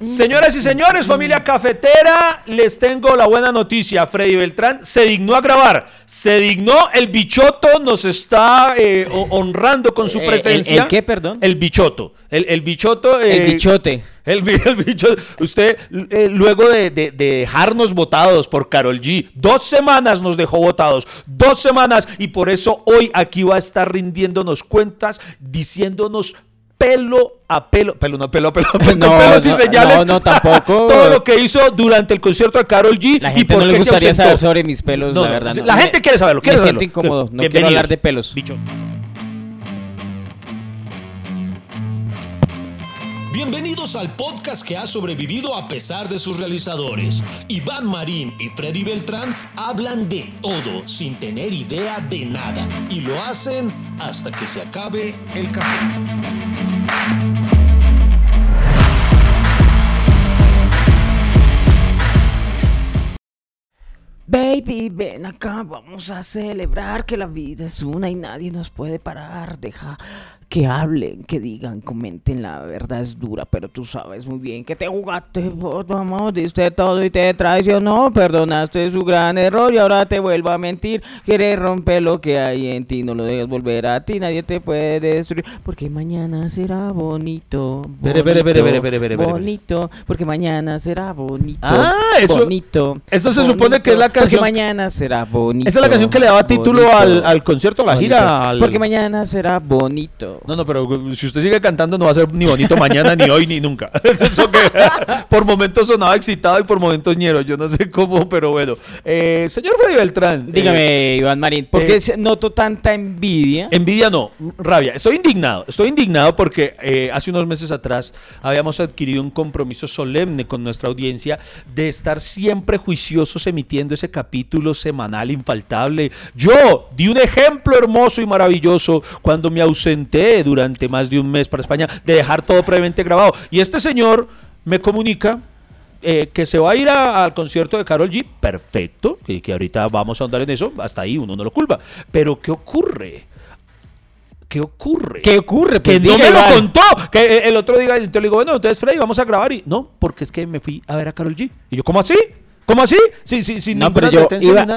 Señoras y señores, familia cafetera, les tengo la buena noticia. Freddy Beltrán se dignó a grabar. Se dignó, el bichoto nos está eh, ho- honrando con su Eh, el- presencia. el qué, perdón? El bichoto. El, el bichoto. El eh, bichote. el, bi- el bicho, usted, eh, luego de, de- de dejarnos votados por Carol G, dos semanas nos dejó votados, dos semanas, y por eso hoy aquí va a estar rindiéndonos cuentas, diciéndonos pelo a pelo, pelo no, pelo a pelo, con No, pelos y no, señales, no, no, tampoco. todo lo que hizo durante el concierto de Carol G La y gente por no le qué se gustaría ausentó. saber sobre mis pelos, No, la verdad. La gente quiere saberlo, quiere Me saberlo. siento incómodo, no quiero hablar de pelos. Bicho. Bienvenidos al podcast que ha sobrevivido a pesar de sus realizadores. Iván Marín y Freddy Beltrán hablan de todo sin tener idea de nada y lo hacen hasta que se acabe el café. Baby, ven acá, vamos a celebrar que la vida es una y nadie nos puede parar. Deja que hablen, que digan, comenten, la verdad es dura, pero tú sabes muy bien que te jugaste, vos, vamos, diste todo y te traicionó, perdonaste su gran error y ahora te vuelvo a mentir. Quieres romper lo que hay en ti, no lo dejes volver a ti, nadie te puede destruir, porque mañana será bonito. Espere. Bonito, porque mañana será bonito. Ah, eso- Bonito. eso se supone que es la Porque canción- mañana será bonito. Esa es la canción que le daba título bonito, al, al concierto, a la gira. bonito. al- Porque mañana será bonito. No, no, pero si usted sigue cantando no va a ser ni bonito mañana, ni hoy, ni nunca. Es por momentos sonaba excitado y por momentos ñero. Yo no sé cómo, pero bueno. Eh, señor Freddy Beltrán. Dígame, eh, Iván Marín, ¿por qué eh, noto tanta envidia? Envidia no, rabia. Estoy indignado. Estoy indignado porque hace unos meses atrás habíamos adquirido un compromiso solemne con nuestra audiencia de estar siempre juiciosos emitiendo ese capítulo semanal infaltable. Yo di un ejemplo hermoso y maravilloso cuando me ausenté durante más de un mes para España de dejar todo previamente grabado. Y este señor me comunica eh, que se va a ir a- al concierto de Carol G, perfecto, que, que ahorita vamos a andar en eso, hasta ahí uno no lo culpa. Pero ¿qué ocurre? ¿Qué ocurre? ¿Qué ocurre? que Pues no me lo contó. Que eh, el otro día entonces le digo, bueno, entonces Freddy, vamos a grabar. Y no, porque es que me fui a ver a Carol G. Y yo, ¿cómo así? ¿Cómo así? Sí, sí, sin No, pero yo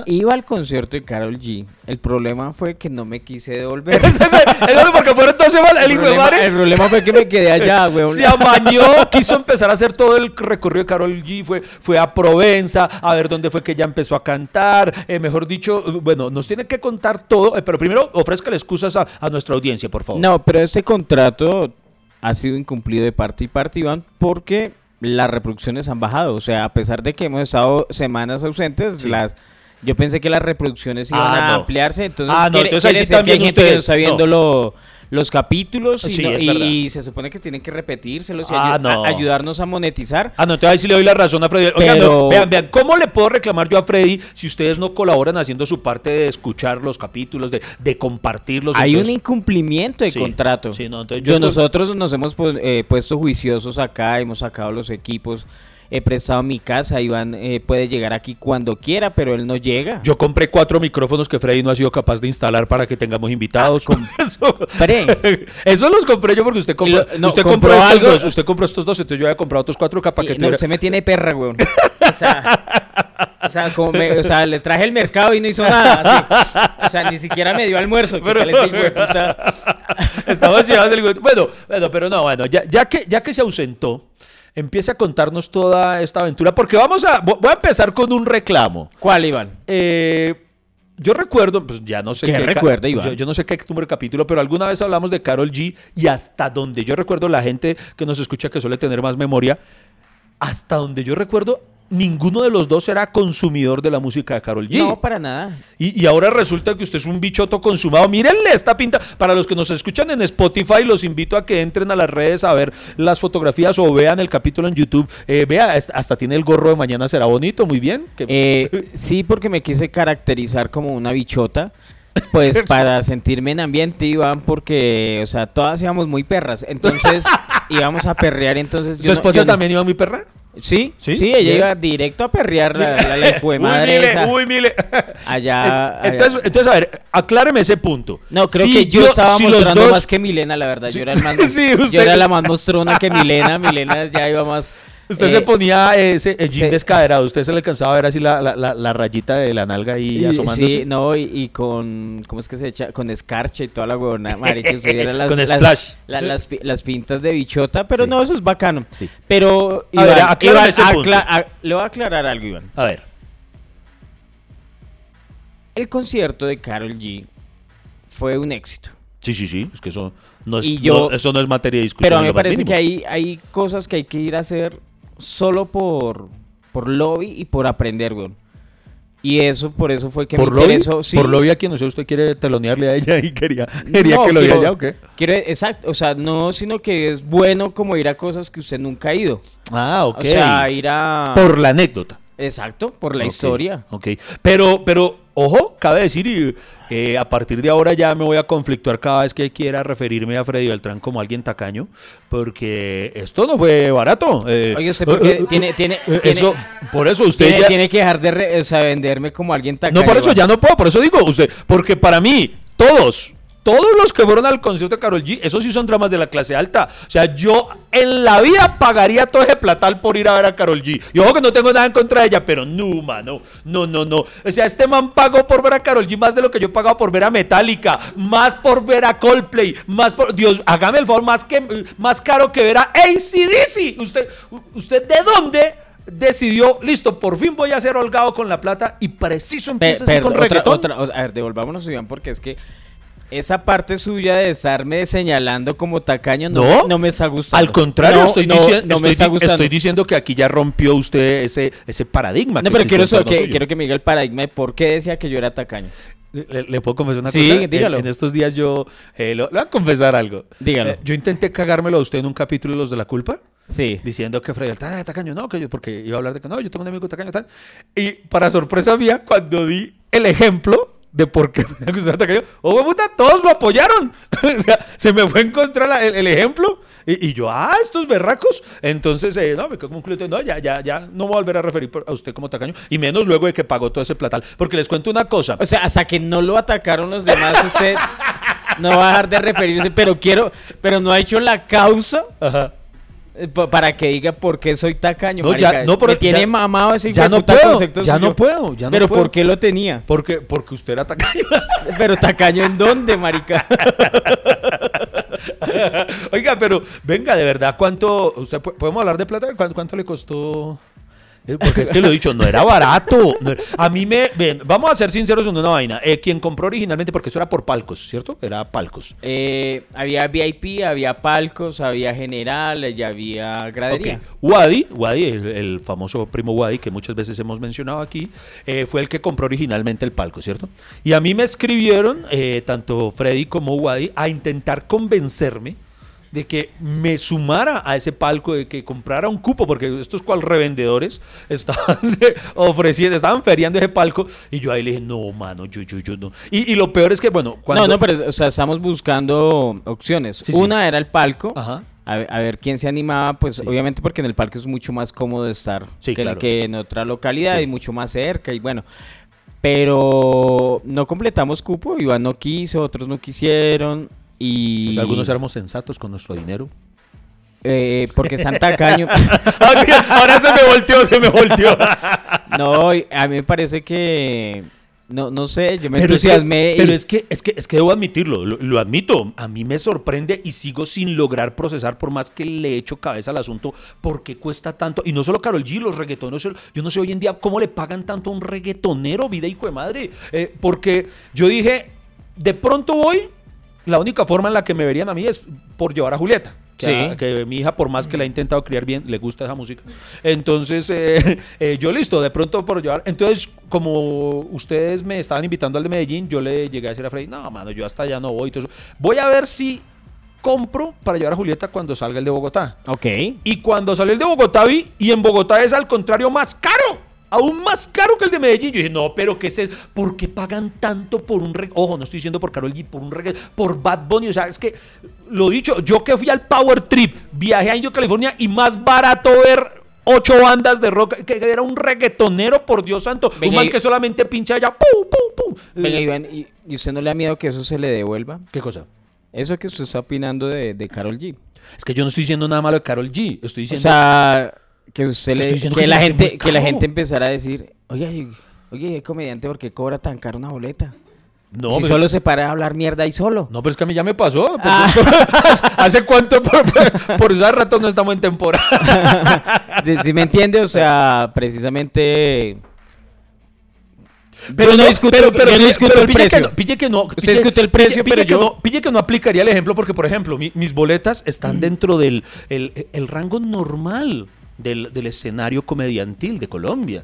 iba, al concierto de Carol G. El problema fue que no me quise devolver. Es es porque fueron dos semanas. El el, problema, el problema fue que me quedé allá, weón. se amañó, quiso empezar a hacer todo el recorrido de Carol G, fue, fue a Provenza, a ver dónde fue que ella empezó a cantar, eh, mejor dicho, bueno, nos tiene que contar todo, eh, pero primero ofrezca excusas a, a nuestra audiencia, por favor. No, pero este contrato ha sido incumplido de parte y parte, Iván, porque las reproducciones han bajado. O sea, a pesar de que hemos estado semanas ausentes, Sí. las yo pensé que las reproducciones iban Ah, a no. ampliarse. Entonces, Ah, no, quiere, entonces ahí sí que hay gente que ustedes, está viendo no. Lo- los capítulos y, Sí, no- y- y se supone que tienen que repetírselos y Ah, no. a- ayudarnos a monetizar. Ah, no, entonces ahí sí le doy la razón a Freddy. Oigan, no, vean, vean, ¿cómo le puedo reclamar yo a Freddy si ustedes no colaboran haciendo su parte de escuchar los capítulos, de, de compartirlos? Hay Entonces- un incumplimiento de Sí, contrato. sí, no, entonces yo Yo- estoy- nosotros nos hemos eh, puesto juiciosos acá, hemos sacado los equipos, he prestado mi casa, Iván eh, puede llegar aquí cuando quiera, pero él no llega. Yo compré cuatro micrófonos que Freddy no ha sido capaz de instalar para que tengamos invitados. eso, Compré. eso los compré yo porque usted compró, Y lo- no, usted compró compró estos dos. Usted compró estos dos, entonces yo había comprado otros cuatro capas que no, usted me tiene perra, weón. O sea, o sea, como me- o sea, le traje el mercado y no hizo nada. así. O sea, ni siquiera me dio almuerzo. ¿qué Pero- puta? Estamos llevando el... Bueno, bueno, pero no, bueno, ya, ya, que, ya que se ausentó, empiece a contarnos toda esta aventura, porque vamos a... Voy a empezar con un reclamo. ¿Cuál, Iván? Eh, yo recuerdo, pues ya no sé ¿Qué ca- recuerda, Iván? Yo, yo no sé qué número de capítulo, pero alguna vez hablamos de Carol G y hasta donde yo recuerdo, la gente que nos escucha que suele tener más memoria, hasta donde yo recuerdo, ninguno de los dos era consumidor de la música de Carol G. No, para nada. Y, y ahora resulta que usted es un bichoto consumado. Mírenle esta pinta. Para los que nos escuchan en Spotify, los invito a que entren a las redes a ver las fotografías o vean el capítulo en YouTube. Eh, vea, hasta tiene el gorro de mañana será bonito, muy bien. Eh, sí, porque me quise caracterizar como una bichota. Pues para sentirme en ambiente, Iván, porque, o sea, todas íbamos muy perras. Entonces, íbamos a perrear. Entonces, ¿Su yo no- esposa no- también iba muy perra? Sí, ¿Sí? sí, ella iba directo a perrear la, la, Uy, madre esa. uy. Allá- Entonces, entonces, a ver, acláreme ese punto. No, creo Si que yo, estaba si mostrando dos- más que Milena, la verdad. Yo era, el más, Sí, yo era la más mostrona que Milena. Milena ya iba más. Usted eh, se ponía ese el jean se- descaderado, usted se le alcanzaba a ver así la, la, la, la rayita de la nalga ahí y- asomándose. Sí, no, y, y con. ¿Cómo es que se echa? Con escarcha y toda la huevona. Marica, usted era las, Con las, splash. la- las, las pintas de bichota, pero Sí. no, eso es bacano. Sí. Pero, A ver, Iván, aclárame Iván, ese punto. acla- a- le voy a aclarar algo, Iván. A ver, El concierto de Carol G fue un éxito. sí, sí, sí, es que eso no es, Y yo- no- eso no es materia de discusión. Pero a mí me parece que hay, hay cosas que hay que ir a hacer solo por, por lobby y por aprender, weón. Y eso, por eso fue que ¿Por me interesó. sí. Por lobby a quien no sé, usted quiere telonearle a ella y quería, quería No, que lo ya o qué. quiero- exacto, o sea, no, sino que es bueno como ir a cosas que usted nunca ha ido. Ah, ok. O sea, ir a... Por la anécdota. Exacto, por la historia. Ok. Pero, pero, ojo, cabe decir, y eh, a partir de ahora ya me voy a conflictuar cada vez que quiera referirme a Freddy Beltrán como alguien tacaño, porque esto no fue barato. eh, Oye, usted porque eh, eh, tiene, tiene, tiene- eso, por eso usted tiene, ya... tiene que dejar de re- o sea, venderme como alguien tacaño. no, por eso ya no puedo, por eso digo usted, porque para mí, todos, todos los que fueron al concierto de Carol G, esos sí son dramas de la clase alta. O sea, yo en la vida pagaría todo ese platal por ir a ver a Carol G. Y ojo que no tengo nada en contra de ella, pero no, mano, no, no, no. O sea, este man pagó por ver a Carol G más de lo que yo he pagado por ver a Metallica, más por ver a Coldplay, más por, Dios, hágame el favor, más, que, más caro que ver a ACDC. Usted, ¿Usted de dónde? Decidió, listo, por fin voy a ser holgado con la plata y preciso empieza con otra- reggaetón. otra- a ver, devolvámonos, Iván, porque es que esa parte suya de estarme señalando como tacaño no, No, no me está gustando. Al contrario, No, estoy, no, diciendo, no me estoy, está di- gustando. estoy diciendo que aquí ya rompió usted ese, ese paradigma. No, que pero quiero, que, quiero que me diga el paradigma de por qué decía que yo era tacaño. ¿Le, le puedo confesar una Sí, cosa? En- dígalo. En, estos días yo eh, lo- le voy a confesar algo. Dígalo. Eh, yo intenté cagármelo a usted en un capítulo de Los de la Culpa. Sí. Diciendo que Freddy Beltrán era tacaño, no, que yo, porque iba a hablar de que no, yo tengo un amigo tacaño, tal. Y para sorpresa mía, cuando di el ejemplo de por qué de tacaño, oh, puta, todos lo apoyaron. o sea, se me fue en contra la- el, el ejemplo. Y, y yo, ah, estos berracos. Entonces, eh, no, me quedo concluido, no, ya, ya, ya, no voy a volver a referir a usted como tacaño. Y menos luego de que pagó todo ese platal. Porque les cuento una cosa. O sea, hasta que no lo atacaron los demás, usted no va a dejar de referirse, pero quiero, pero no ha hecho la causa Ajá. Eh, pa- para que diga por qué soy tacaño. No, ya- no, pero Me tiene ya- mamado ese ya no puedo, concepto ya no puedo, ya no Pero puedo. ¿por qué lo tenía? Porque, porque usted era tacaño. Pero tacaño en dónde, marica? Oiga, pero venga, de verdad, ¿cuánto? ¿Usted podemos hablar de plata? ¿Cuánto, cuánto le costó? Eh, Porque es que lo he dicho, no era barato. No era- A mí me. Ven, vamos a ser sinceros en una vaina. Eh, quien compró originalmente, porque eso era por palcos, ¿cierto? Era palcos. Eh, había VIP, había palcos, había general, ya había gradería. Ok. Wadi, Wadi, el, el famoso primo Wadi, que muchas veces hemos mencionado aquí, eh, fue el que compró originalmente el palco, ¿cierto? Y a mí me escribieron, tanto Freddy como Wadi, a intentar convencerme de que me sumara a ese palco, de que comprara un cupo, porque estos cual revendedores estaban ofreciendo, estaban feriando ese palco, y yo ahí le dije, no, mano, yo, yo, yo no. Y, y lo peor es que, bueno, cuando... No, no, pero o sea, estamos buscando opciones. Sí, sí. Una era el palco. Ajá. A, ver- a ver quién se animaba, pues Sí. obviamente porque en el parque es mucho más cómodo estar Sí, que, claro. que en otra localidad Sí. y mucho más cerca y bueno. Pero no completamos cupo, Iván no quiso, otros no quisieron y... Pues algunos éramos sensatos con nuestro dinero. eh, porque están tacaños. Ahora se me volteó, se me volteó. no, a mí me parece que... No, no sé, yo me Pero es, que, entusiasmé. y- pero es que es que es que debo admitirlo, lo, lo admito. A mí me sorprende y sigo sin lograr procesar por más que le echo cabeza al asunto por qué cuesta tanto y no solo Carol G, los reggaetoneros, yo no sé hoy en día cómo le pagan tanto a un reggaetonero, vida hijo de madre, Eh, porque yo dije, de pronto voy, la única forma en la que me verían a mí es por llevar a Julieta. Que, Sí. a- que mi hija, por más que la ha intentado criar bien, le gusta esa música. Entonces, eh, eh, yo listo, de pronto por llevar. Entonces, como ustedes me estaban invitando al de Medellín, yo le llegué a decir a Freddy, no, mano, yo hasta allá no voy. y todo eso. Voy a ver si compro para llevar a Julieta cuando salga el de Bogotá. Ok. Y cuando salió el de Bogotá vi, y en Bogotá es al contrario más caro. Aún más caro que el de Medellín. Yo dije, no, pero ¿qué es eso? ¿Por qué pagan tanto por un reggae? Ojo, no estoy diciendo por Karol G, por un reggae, por Bad Bunny. O sea, es que, lo dicho, yo que fui al Power Trip, viajé a Indio, California, y más barato ver ocho bandas de rock, que era un reggaetonero, por Dios santo. Venga, un man que solamente pincha allá. ¡pum, pum, pum! Venga, Iván, ¿y, y usted no le da miedo que eso se le devuelva? ¿Qué cosa? Eso que usted está opinando de, de Carol G. Es que yo no estoy diciendo nada malo de Carol G. Estoy O diciendo. sea, que usted le, que, que la gente, que la gente empezara a decir, oye, oye, ¿qué comediante, ¿por qué cobra tan caro una boleta? no, si pero- solo se para a hablar mierda ahí solo. No, pero es que a mí ya me pasó. Ah. ¿Hace cuánto? Por, por, ese rato no estamos en temporada. Si me entiende? O sea, precisamente... Pero yo no no, discuto, pero, pero, yo no pero discuto el pille precio. Que no, pille que no. Usted discute el precio, pille- pero pille yo- que no, pille que no aplicaría el ejemplo porque, por ejemplo, mi- mis boletas están dentro del el, el rango normal del, del escenario comediantil de Colombia.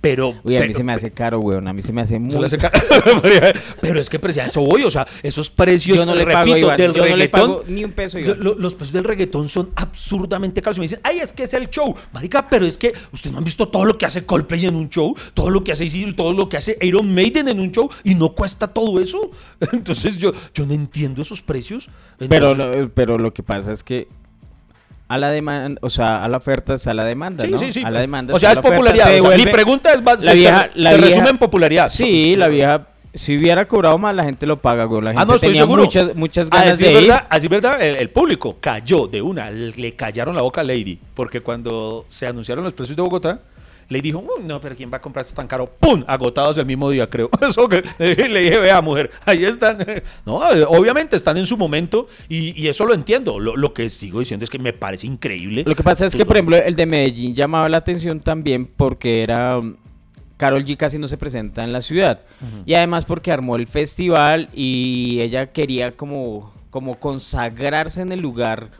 Pero. Uy, a mí pero- se me hace caro, weón. A mí se me hace muy hace ca- pero es que pues, a eso voy, o sea, esos precios, Yo no le pago, repito, Iván, del yo no le reggaetón, pago ni un peso, Iván. lo- lo- los precios del reggaetón son absurdamente caros. Y me dicen, ay, es que es el show. Marica, pero es que ustedes no han visto todo lo que hace Coldplay en un show, todo lo que hace Isidro, todo lo que hace Iron Maiden en un show, y no cuesta todo eso. Entonces yo, yo no entiendo esos precios. Pero, Entonces- lo- pero lo que pasa es que a la demanda, o sea, a la oferta es a la demanda, Sí, ¿no? sí, sí. A la demanda. O sea, es popularidad. se O sea, mi pregunta es, la se, vieja- se- la se vieja- resume en popularidad. Sí, la vieja, si hubiera cobrado más, la gente lo paga, güey. La gente Ah, no, estoy tenía seguro. muchas, muchas a ganas decir de ir. verdad, a decir verdad, el, el público cayó de una, le callaron la boca a Lady, porque cuando se anunciaron los precios de Bogotá, le dijo, "Mm, no, pero ¿quién va a comprar esto tan caro? ¡Pum! Agotados el mismo día, creo. Eso que le dije, vea, mujer, ahí están. No, eh, obviamente están en su momento y, y eso lo entiendo. Lo, lo que sigo diciendo es que me parece increíble. Lo que pasa es que, por ejemplo, el de Medellín llamaba la atención también porque era... um, Carol G casi no se presenta en la ciudad. Y además porque armó el festival y ella quería como, como consagrarse en el lugar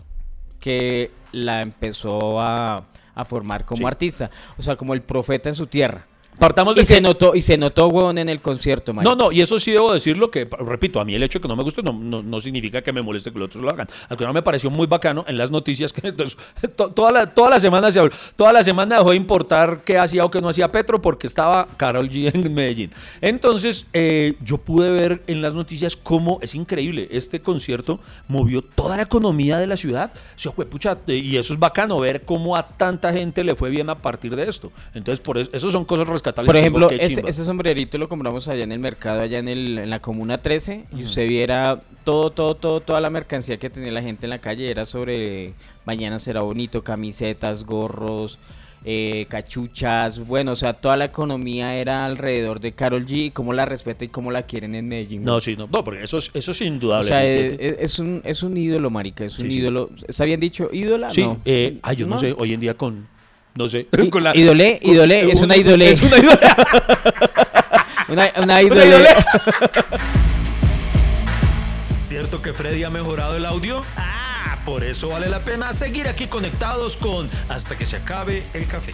que la empezó a, a formar como Sí. artista. O sea, como el profeta en su tierra. Partamos de Y se que- notó, y se notó, huevón, en el concierto, man. No, no, y eso sí debo decirlo que, repito, a mí el hecho de que no me guste no, no, no significa que me moleste que los otros lo hagan. Al contrario, me pareció muy bacano en las noticias que entonces, to- toda, la, toda la semana se habló, toda la semana dejó de importar qué hacía o qué no hacía Petro porque estaba Carol G en Medellín. Entonces, eh, yo pude ver en las noticias cómo es increíble. Este concierto movió toda la economía de la ciudad. O sea, pucha, eh, y eso es bacano ver cómo a tanta gente le fue bien a partir de esto. Entonces, por eso, eso son cosas rescatables. Por que ejemplo, ese, sombrerito lo compramos allá en el mercado, allá en, el, en la Comuna 13, y usted viera todo, todo, todo, toda la mercancía que tenía la gente en la calle, era sobre Mañana será bonito, camisetas, gorros, eh, cachuchas, bueno, o sea, toda la economía era alrededor de Carol G, y cómo la respeta y cómo la quieren en Medellín. No, sí, no, no, porque eso es, eso es o indudable. sea, mi es, un, es un ídolo, marica, es un Sí, ídolo. ¿Está bien dicho? ¿Ídola? sí, no. eh, ay, yo no. sé, hoy en día con, no sé, I- con la... idolé, con- idolé, es una idolé. Es una idolé. Una, una Una idolé. ¿Cierto que Freddy ha mejorado el audio? Ah, por eso vale la pena seguir aquí conectados con Hasta que se acabe el café.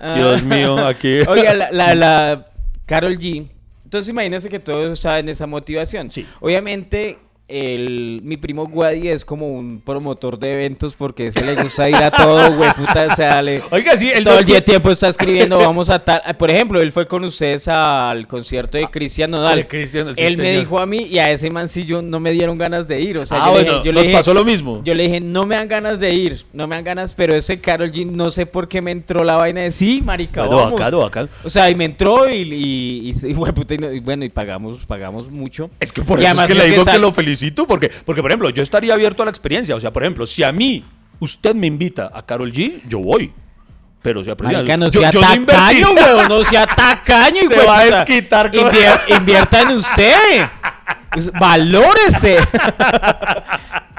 Dios mío, aquí. Oiga, la, la, la Carol G. Entonces imagínense que todos saben esa motivación. Sí. Obviamente, el, mi primo Guadi es como un promotor de eventos porque se le gusta ir a todo, güey, puta, o sea, le- Oiga, sí, el todo el día tiempo está escribiendo, vamos a tal. Por ejemplo, él fue con ustedes al concierto de Cristian Nodal. Ah, de Cristian, sí, él me dijo a mí y a ese mancillo no me dieron ganas de ir. O sea, ah, yo, le dije, yo le nos dije, pasó lo mismo. yo le dije, no me dan ganas de ir, no me dan ganas, pero ese Carol G, no sé por qué me entró la vaina de sí, marica, Bueno, vamos". bacano, bacano. O sea, y me entró y, y, y- y, bueno, y pagamos, pagamos mucho. Es que por Y eso es que le digo que lo felicito, porque, porque, por ejemplo, yo estaría abierto a la experiencia. O sea, por ejemplo, si a mí usted me invita a Carol G, yo voy. Pero, o sea, pero Marica, no yo- sea yo no tacaño, invertiría. weón, no sea tacaño, Se va a desquitar con- Invier- invierta en usted. Valórese.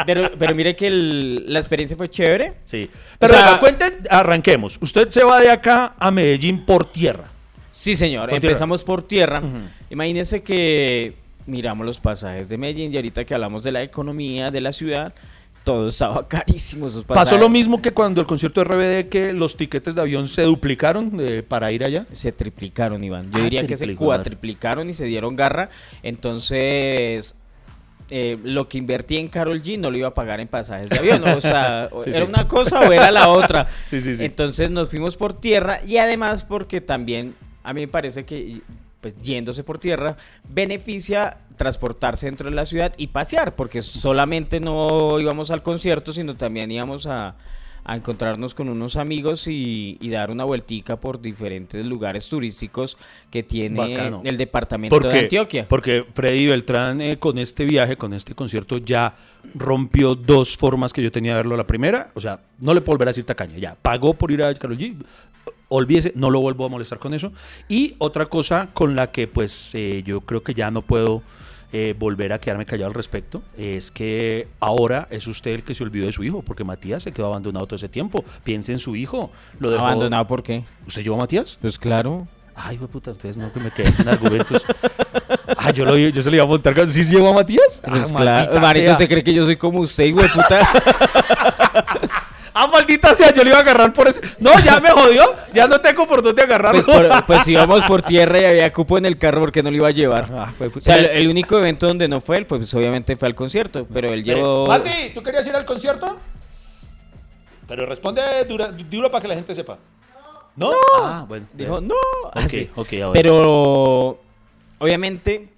pero, pero mire que el- la experiencia fue chévere. Sí. Pero O sea- cuente, arranquemos. Usted se va de acá a Medellín por tierra. Sí, señor. Por Empezamos por tierra. Imagínense que miramos los pasajes de Medellín y ahorita que hablamos de la economía de la ciudad, todo estaba carísimo. Esos pasajes. Pasó lo mismo que cuando el concierto de RBD, que los tiquetes de avión se duplicaron eh, para ir allá. Se triplicaron, Iván. Yo Ah, diría que se cuatriplicaron y se dieron garra. Entonces, eh, lo que invertí en Carol G no lo iba a pagar en pasajes de avión. O sea, Sí, era sí. una cosa o era la otra. Sí, sí, sí. Entonces nos fuimos por tierra y además porque también a mí me parece que pues yéndose por tierra, beneficia transportarse dentro de la ciudad y pasear, porque solamente no íbamos al concierto, sino también íbamos a, a encontrarnos con unos amigos y, y dar una vueltica por diferentes lugares turísticos que tiene Bacano. el departamento de Antioquia. Porque Freddy Beltrán eh, con este viaje, con este concierto, ya rompió dos formas que yo tenía de verlo. La primera, o sea, no le puedo volver a decir tacaño, ya pagó por ir a Karol G. Olvídese, no lo vuelvo a molestar con eso. Y otra cosa con la que pues eh, yo creo que ya no puedo eh, volver a quedarme callado al respecto es que ahora es usted el que se olvidó de su hijo, porque Matías se quedó abandonado todo ese tiempo. Piense en su hijo. Lo dejó- ¿Abandonado por qué? ¿Usted llevó a Matías? Pues claro. Ay, güey, puta, entonces no que me quedé sin argumentos. Ah, yo, lo, yo se lo iba a montar. ¿Sí se llevó a Matías? Pues ah, claro. sea. ¿usted cree que yo soy como usted, güey, puta? Ah, maldita sea, yo le iba a agarrar por ese. No, ya me jodió. Ya no tengo por dónde agarrarlo. Pues, por- pues íbamos por tierra y había cupo en el carro porque no lo iba a llevar. Ah, fue- O sea, el, el único evento donde no fue él, pues obviamente fue al concierto, pero él llevó... Mati, ¿tú querías ir al concierto? Pero responde dura- duro para que la gente sepa. ¿No? Ah, bueno. Dijo, no. Ok, así. ok, a ver. Pero, obviamente,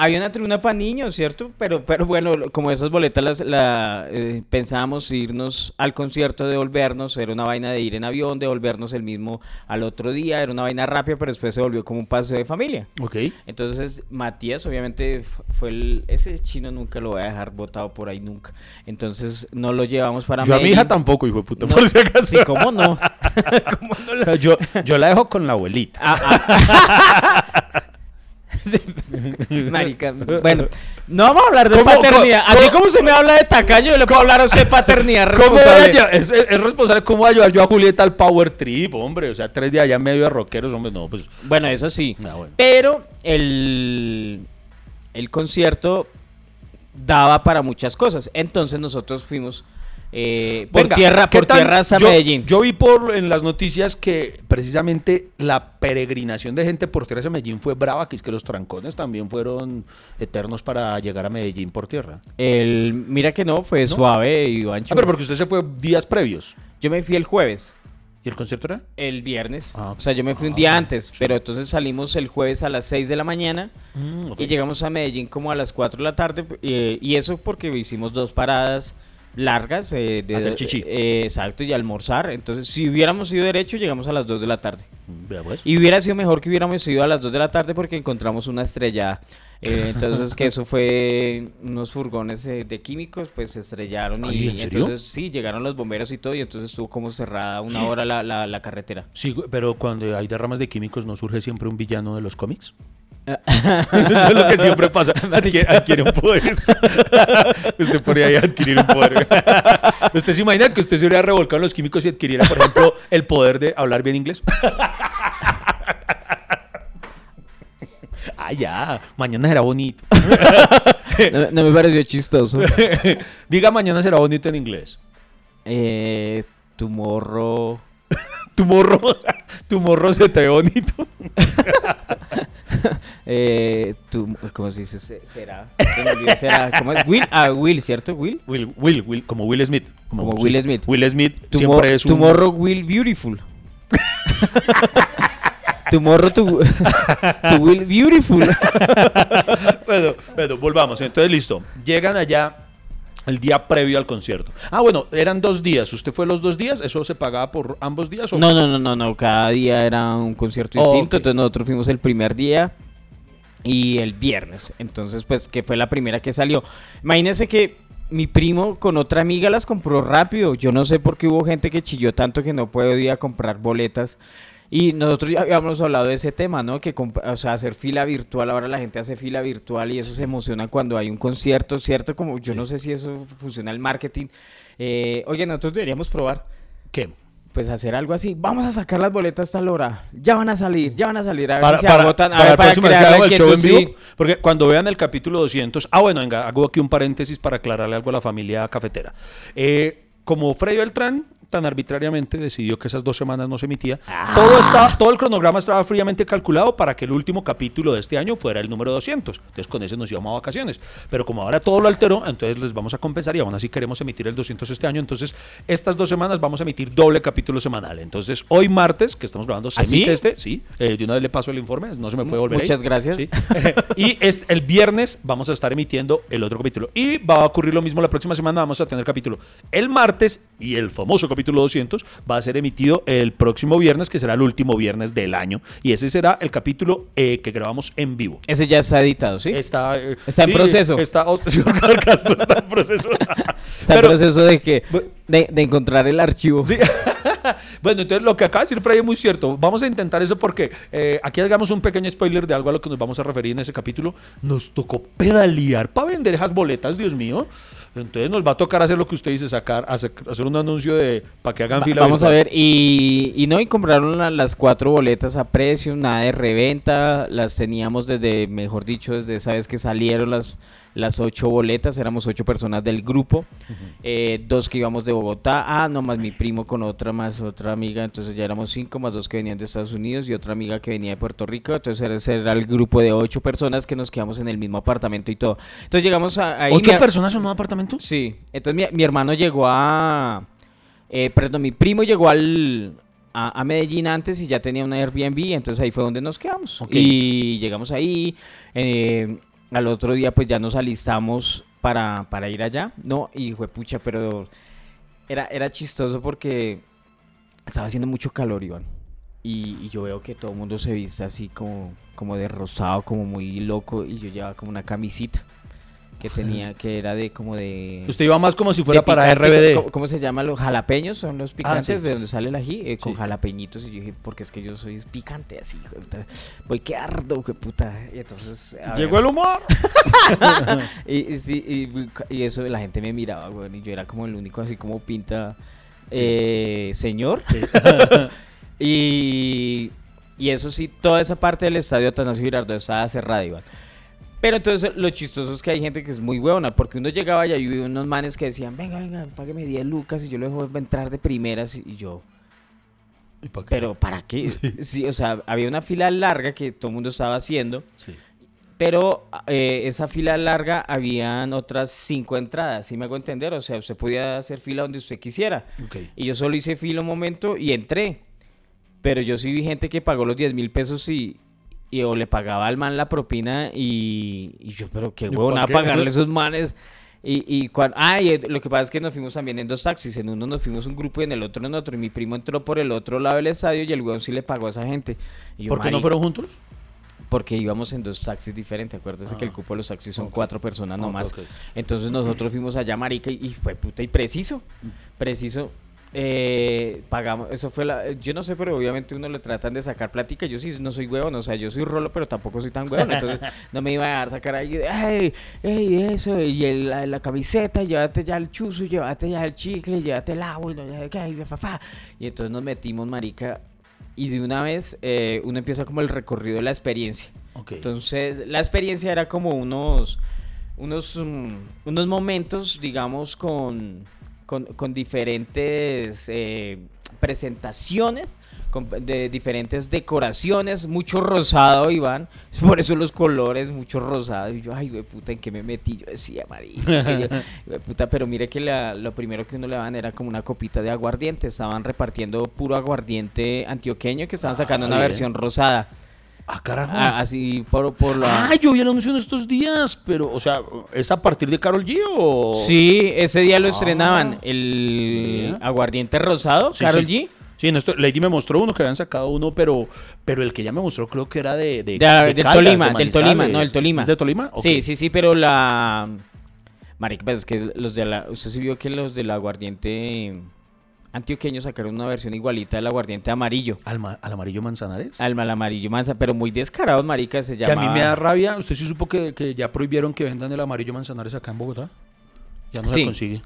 había una tribuna para niños, ¿cierto? Pero, pero bueno, como esas boletas las, la, eh, pensábamos irnos al concierto, devolvernos, era una vaina de ir en avión, devolvernos el mismo al otro día, era una vaina rápida, pero después se volvió como un paseo de familia. Ok. Entonces, Matías, obviamente, fue el. Ese chino nunca lo voy a dejar botado por ahí nunca. Entonces, no lo llevamos para Yo a mi hija tampoco, hijo de puta, No, por si acaso. Sí, ¿cómo no? ¿Cómo no la- yo, yo la dejo con la abuelita. Ah, ah. Marica, bueno, no vamos a hablar de ¿Cómo- paternidad. Así cómo- como se me habla de tacaño, yo le puedo hablar a usted de paternidad ¿Cómo es, es- es responsable cómo voy a llevar yo a Julieta al Power Trip, hombre. O sea, tres días allá en medio de rockeros, hombre. No, pues. Bueno, eso sí. Ah, bueno. Pero el, el concierto daba para muchas cosas. Entonces nosotros fuimos eh, por Venga, tierra, ¿qué por tal? tierra hasta yo, Medellín. Yo vi por en las noticias que precisamente la peregrinación de gente por tierra hacia Medellín fue brava, que es que los trancones también fueron eternos para llegar a Medellín por tierra. El, mira que no, fue ¿No? suave y ancho. Ah, pero porque usted se fue días previos. Yo me fui el jueves. ¿Y el concierto era? El viernes, Ah, o sea, yo me fui un ah, día antes, sí. pero entonces salimos el jueves a las 6 de la mañana y llegamos a Medellín como a las 4 de la tarde eh, y eso porque hicimos dos paradas largas eh, de Hacer chichi. eh, exacto y almorzar, entonces si hubiéramos ido derecho llegamos a las 2 de la tarde pues. y hubiera sido mejor que hubiéramos ido a las 2 de la tarde porque encontramos una estrella eh, entonces que eso fue unos furgones eh, de químicos pues se estrellaron y ¿en serio? entonces sí llegaron los bomberos y todo y entonces estuvo como cerrada una hora la, la, la carretera Sí, pero cuando hay derramas de químicos no surge siempre un villano de los cómics. Eso es lo que siempre pasa. Adquiere, adquiere un poder. usted podría adquirir un poder. ¿Usted se imagina que usted se hubiera revolcado en los químicos y adquiriera, por ejemplo, el poder de hablar bien inglés? ah, ya. Mañana será bonito. No, no me pareció chistoso. Diga mañana será bonito en inglés. Eh, tu morro. Tu morro, tu morro se te ve bonito. Eh, tu, ¿Cómo se dice? Se- Será. ¿Cómo es? Will. Ah, Will, ¿cierto? Will. Will, Will, Will, como Will Smith. Como Will Smith. Will Smith Tu, siempre es tu un... morro Will Beautiful. tu morro tu, tu Will Beautiful. bueno, bueno, volvamos. Entonces, listo. Llegan allá el día previo al concierto. Ah, bueno, eran dos días. ¿Usted fue los dos días? ¿Eso se pagaba por ambos días? O No, no, no, no, no. Cada día era un concierto Oh, distinto. Entonces nosotros fuimos el primer día y el viernes. Entonces, pues, que fue la primera que salió. Imagínense que mi primo con otra amiga las compró rápido. Yo no sé por qué hubo gente que chilló tanto que no podía comprar boletas. Y nosotros ya habíamos hablado de ese tema, ¿no? Que, o sea, hacer fila virtual, ahora la gente hace fila virtual y eso se emociona cuando hay un concierto, ¿cierto? Como yo no sé si eso funciona el marketing. Eh, oye, nosotros deberíamos probar ¿Qué? pues hacer algo así. Vamos a sacar las boletas tal hora. Ya van a salir, ya van a salir. A ver Para, si se para, agotan. A para ver, para crear el show en vivo. Porque cuando vean el capítulo 200... Ah, bueno, venga, hago aquí un paréntesis para aclararle algo a la familia cafetera. Eh, como Freddy Beltrán tan arbitrariamente decidió que esas dos semanas no se emitía. Ah. Todo, está, todo el cronograma estaba fríamente calculado para que el último capítulo de este año fuera el número 200. Entonces con ese nos íbamos a vacaciones. Pero como ahora todo lo alteró, entonces les vamos a compensar y aún así queremos emitir el 200 este año. Entonces estas dos semanas vamos a emitir doble capítulo semanal. Entonces hoy martes, que estamos grabando, se ¿Ah, sí? emite este. Sí, eh, de una vez le paso el informe, no se me puede volver ahí. Muchas gracias. Sí. y es, el viernes vamos a estar emitiendo el otro capítulo. Y va a ocurrir lo mismo la próxima semana. Vamos a tener capítulo el martes y el famoso capítulo 200 va a ser emitido el próximo viernes, que será el último viernes del año. Y ese será el capítulo eh, que grabamos en vivo. Ese ya está editado, ¿sí? Está, eh, Está en proceso. Está, Castro está en proceso. Está en proceso de que de, de encontrar el archivo. Sí. bueno, entonces lo que acaba de decir Freddy es muy cierto. Vamos a intentar eso porque eh, aquí hagamos un pequeño spoiler de algo a lo que nos vamos a referir en ese capítulo. Nos tocó pedalear para vender esas boletas, Dios mío. Entonces nos va a tocar hacer lo que usted dice, sacar, hacer, hacer un anuncio de para que hagan Va- fila. Vamos a ver, y, y no, y compraron la- las cuatro boletas a precio, nada de reventa, las teníamos desde, mejor dicho, desde esa vez que salieron las, las ocho boletas, éramos ocho personas del grupo, eh, dos que íbamos de Bogotá, ah, no, más mi primo con otra, más otra amiga, entonces ya éramos cinco, más dos que venían de Estados Unidos y otra amiga que venía de Puerto Rico, entonces era- ese era el grupo de ocho personas que nos quedamos en el mismo apartamento y todo. Entonces llegamos a, ahí... ¿Ocho mi- personas en un apartamento? Sí, entonces mi, mi hermano llegó a... eh, perdón, mi primo llegó al, a, a Medellín antes y ya tenía una Airbnb, entonces ahí fue donde nos quedamos. Y llegamos ahí, eh, al otro día pues ya nos alistamos para, para ir allá, ¿no? Y fue pucha, pero era, era chistoso porque estaba haciendo mucho calor, Iván. Y, yo veo que todo el mundo se viste así como, como de rosado, como muy loco, y yo llevaba como una camisita que tenía, que era de como de... Usted iba más como si fuera para picante, RBD. ¿cómo, cómo se llama? Los jalapeños son los picantes Ah, sí. de donde sale el ají, eh, con Sí. jalapeñitos. Y yo dije, porque es que yo soy picante así, hijo de puta. Voy que ardo, que puta. Y entonces. Llegó ver, el humor. y, y sí, y, eso la gente me miraba, weón. Y yo era como el único, así como pinta. eh, señor. y, y eso sí, toda esa parte del estadio Atanasio Girardot estaba cerrada, Iván. Pero entonces lo chistoso es que hay gente que es muy huevona, porque uno llegaba y ahí había unos manes que decían, venga, venga, págueme 10 lucas y yo lo dejo entrar de primeras y yo, ¿Y pa' qué? pero ¿para qué? Sí, o sea, había una fila larga que todo el mundo estaba haciendo, Sí. pero eh, esa fila larga habían otras cinco entradas, ¿sí me hago entender? O sea, usted podía hacer fila donde usted quisiera. Y yo solo hice fila un momento y entré. Pero yo sí vi gente que pagó los 10 mil pesos y, y o le pagaba al man la propina y, y yo, pero qué ¿Y huevón a pagarle esos manes. Y, y cuan- ah, y lo que pasa es que nos fuimos también en dos taxis. En uno nos fuimos un grupo y en el otro en otro. Y mi primo entró por el otro lado del estadio y el huevón sí le pagó a esa gente. Y yo, ¿Por qué no "Marica, fueron juntos? Porque íbamos en dos taxis diferentes. Acuérdese que el Ah, cupo de los taxis son cuatro personas nomás. ok. Entonces nosotros fuimos allá, marica, y, y fue puta y preciso. Preciso. Eh, pagamos, eso fue la, yo no sé, pero obviamente uno le tratan de sacar plática, yo sí no soy huevón, o sea, yo soy rolo, pero tampoco soy tan huevón, entonces no me iba a dejar sacar ahí, ay, ey, eso, y el- la, la camiseta, llévate ya el chuzo, llévate ya el chicle, llévate el agua, y no entonces nos metimos, marica, y de una vez eh, uno empieza como el recorrido de la experiencia. Entonces, la experiencia era como unos, unos, mm, unos momentos, digamos, con, con, con diferentes eh, presentaciones, con- de diferentes decoraciones, mucho rosado, Iván. Por eso los colores, mucho rosado. Y yo, ay, güey, puta, ¿en qué me metí? Yo decía, güey, puta, pero mire que la- lo primero que uno le daban era como una copita de aguardiente. Estaban repartiendo puro aguardiente antioqueño que estaban sacando Ah, una bien. versión rosada. Ah, carajo. Ah, así por, por la... Ah, yo vi el anuncio en estos días, pero, o sea, ¿es a partir de Carol G o...? Sí, ese día lo Ah. estrenaban. El aguardiente rosado, Sí, Carol sí. G. Sí, en esto, Lady me mostró uno que habían sacado uno, pero, pero el que ya me mostró creo que era de, de, De- de del Caldas, Tolima, de del Tolima, no, del Tolima. ¿Es de Tolima? Sí, sí, sí, pero la... Marica, pues es que los de la... Usted sí vio que los del aguardiente antioqueño sacaron una versión igualita del aguardiente amarillo. ¿Al, al amarillo Manzanares? Al mal amarillo manza, pero muy descarados, marica, se Que llama... a mí me da rabia. ¿Usted sí supo que, que ya prohibieron que vendan el amarillo Manzanares acá en Bogotá? Ya no Sí. se consigue.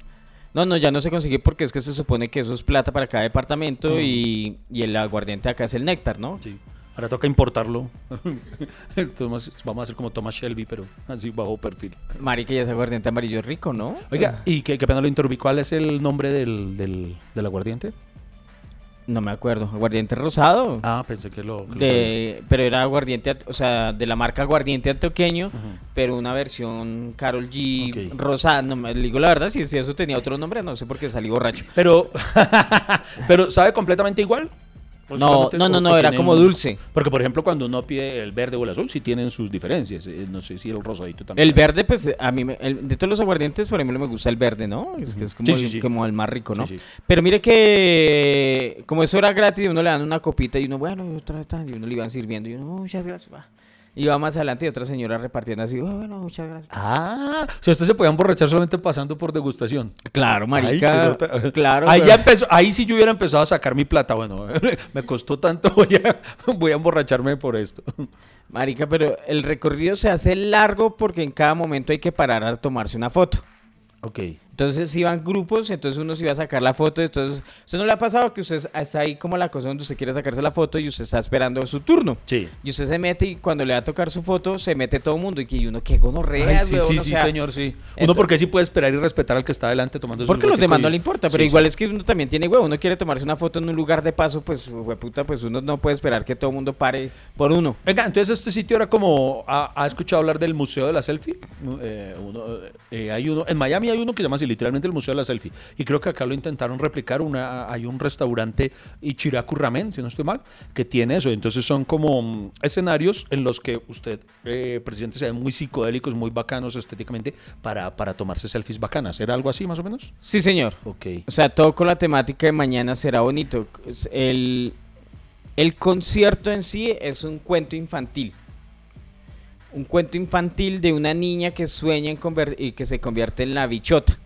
No, no, ya no se consigue porque es que se supone que eso es plata para cada departamento Mm. y, y el aguardiente acá es el néctar, ¿no? Sí. Ahora toca importarlo. Vamos a hacer como Thomas Shelby, pero así bajo perfil. Marica, y ese aguardiente amarillo es rico, ¿no? Oiga, y qué, qué pena lo interrumpí. ¿Cuál es el nombre del, del, del aguardiente? No me acuerdo. Aguardiente rosado. Ah, pensé que lo. que de, pero era aguardiente, o sea, de la marca aguardiente antioqueño, pero una versión Carol G Ok. rosada. No me digo la verdad, si, si eso tenía otro nombre, no sé por qué salí borracho. Pero, pero ¿sabe completamente igual? ¿O No, no, no, no, era como dulce. Porque, por ejemplo, cuando uno pide el verde o el azul, sí tienen sus diferencias. Eh, No sé si el rosadito también. El verde, pues a mí, me- el- de todos los aguardientes, por ejemplo, me gusta el verde, ¿no? Es, que es como, Sí, el, sí, sí. como el más rico, ¿no? Pero mire que, como eso era gratis, uno le dan una copita y uno, bueno, otra y uno le iban sirviendo y uno, "Oh, muchas gracias. va". Va más adelante y otra señora repartiendo así, "Oh, bueno, muchas gracias. Ah, si usted se podía emborrachar solamente pasando por degustación. Claro, Ay, marica. nota. claro. Ahí pero- ya empezó, ahí sí yo hubiera empezado a sacar mi plata. Bueno, me costó tanto, voy a, voy a emborracharme por esto. Marica, pero el recorrido se hace largo porque en cada momento hay que parar a tomarse una foto. Ok. Entonces si iban grupos, entonces uno se iba a sacar la foto, entonces ¿usted no le ha pasado que usted está ahí como la cosa donde usted quiere sacarse la foto y usted está esperando su turno? Sí. Y usted se mete y cuando le va a tocar su foto, se mete todo el mundo y que uno, qué gonorrea, sí, sí, o sí, sea, señor, sí. Uno entonces- porque sí puede esperar y respetar al que está adelante tomando su Porque los demás y- no le importa, pero Sí, igual sí. es que uno también tiene huevo, uno quiere tomarse una foto en un lugar de paso, pues, puta, pues uno no puede esperar que todo el mundo pare por uno. Venga, entonces este sitio era como. ¿Ha, ha escuchado hablar del Museo de la Selfie? Eh, uno, eh, hay uno, en Miami hay uno que llama así, literalmente el Museo de la Selfie. Y creo que acá lo intentaron replicar. Una, hay un restaurante, Ichiraku Ramen, si no estoy mal, que tiene eso. Entonces son como mm, escenarios en los que usted, eh, presidente, se ven muy psicodélicos, muy bacanos estéticamente, para, para tomarse selfies bacanas. ¿Era algo así más o menos? Sí, señor. Ok. O sea, todo con la temática de mañana será bonito. El, el concierto en sí es un cuento infantil. Un cuento infantil de una niña que sueña en y que se convierte en la bichota.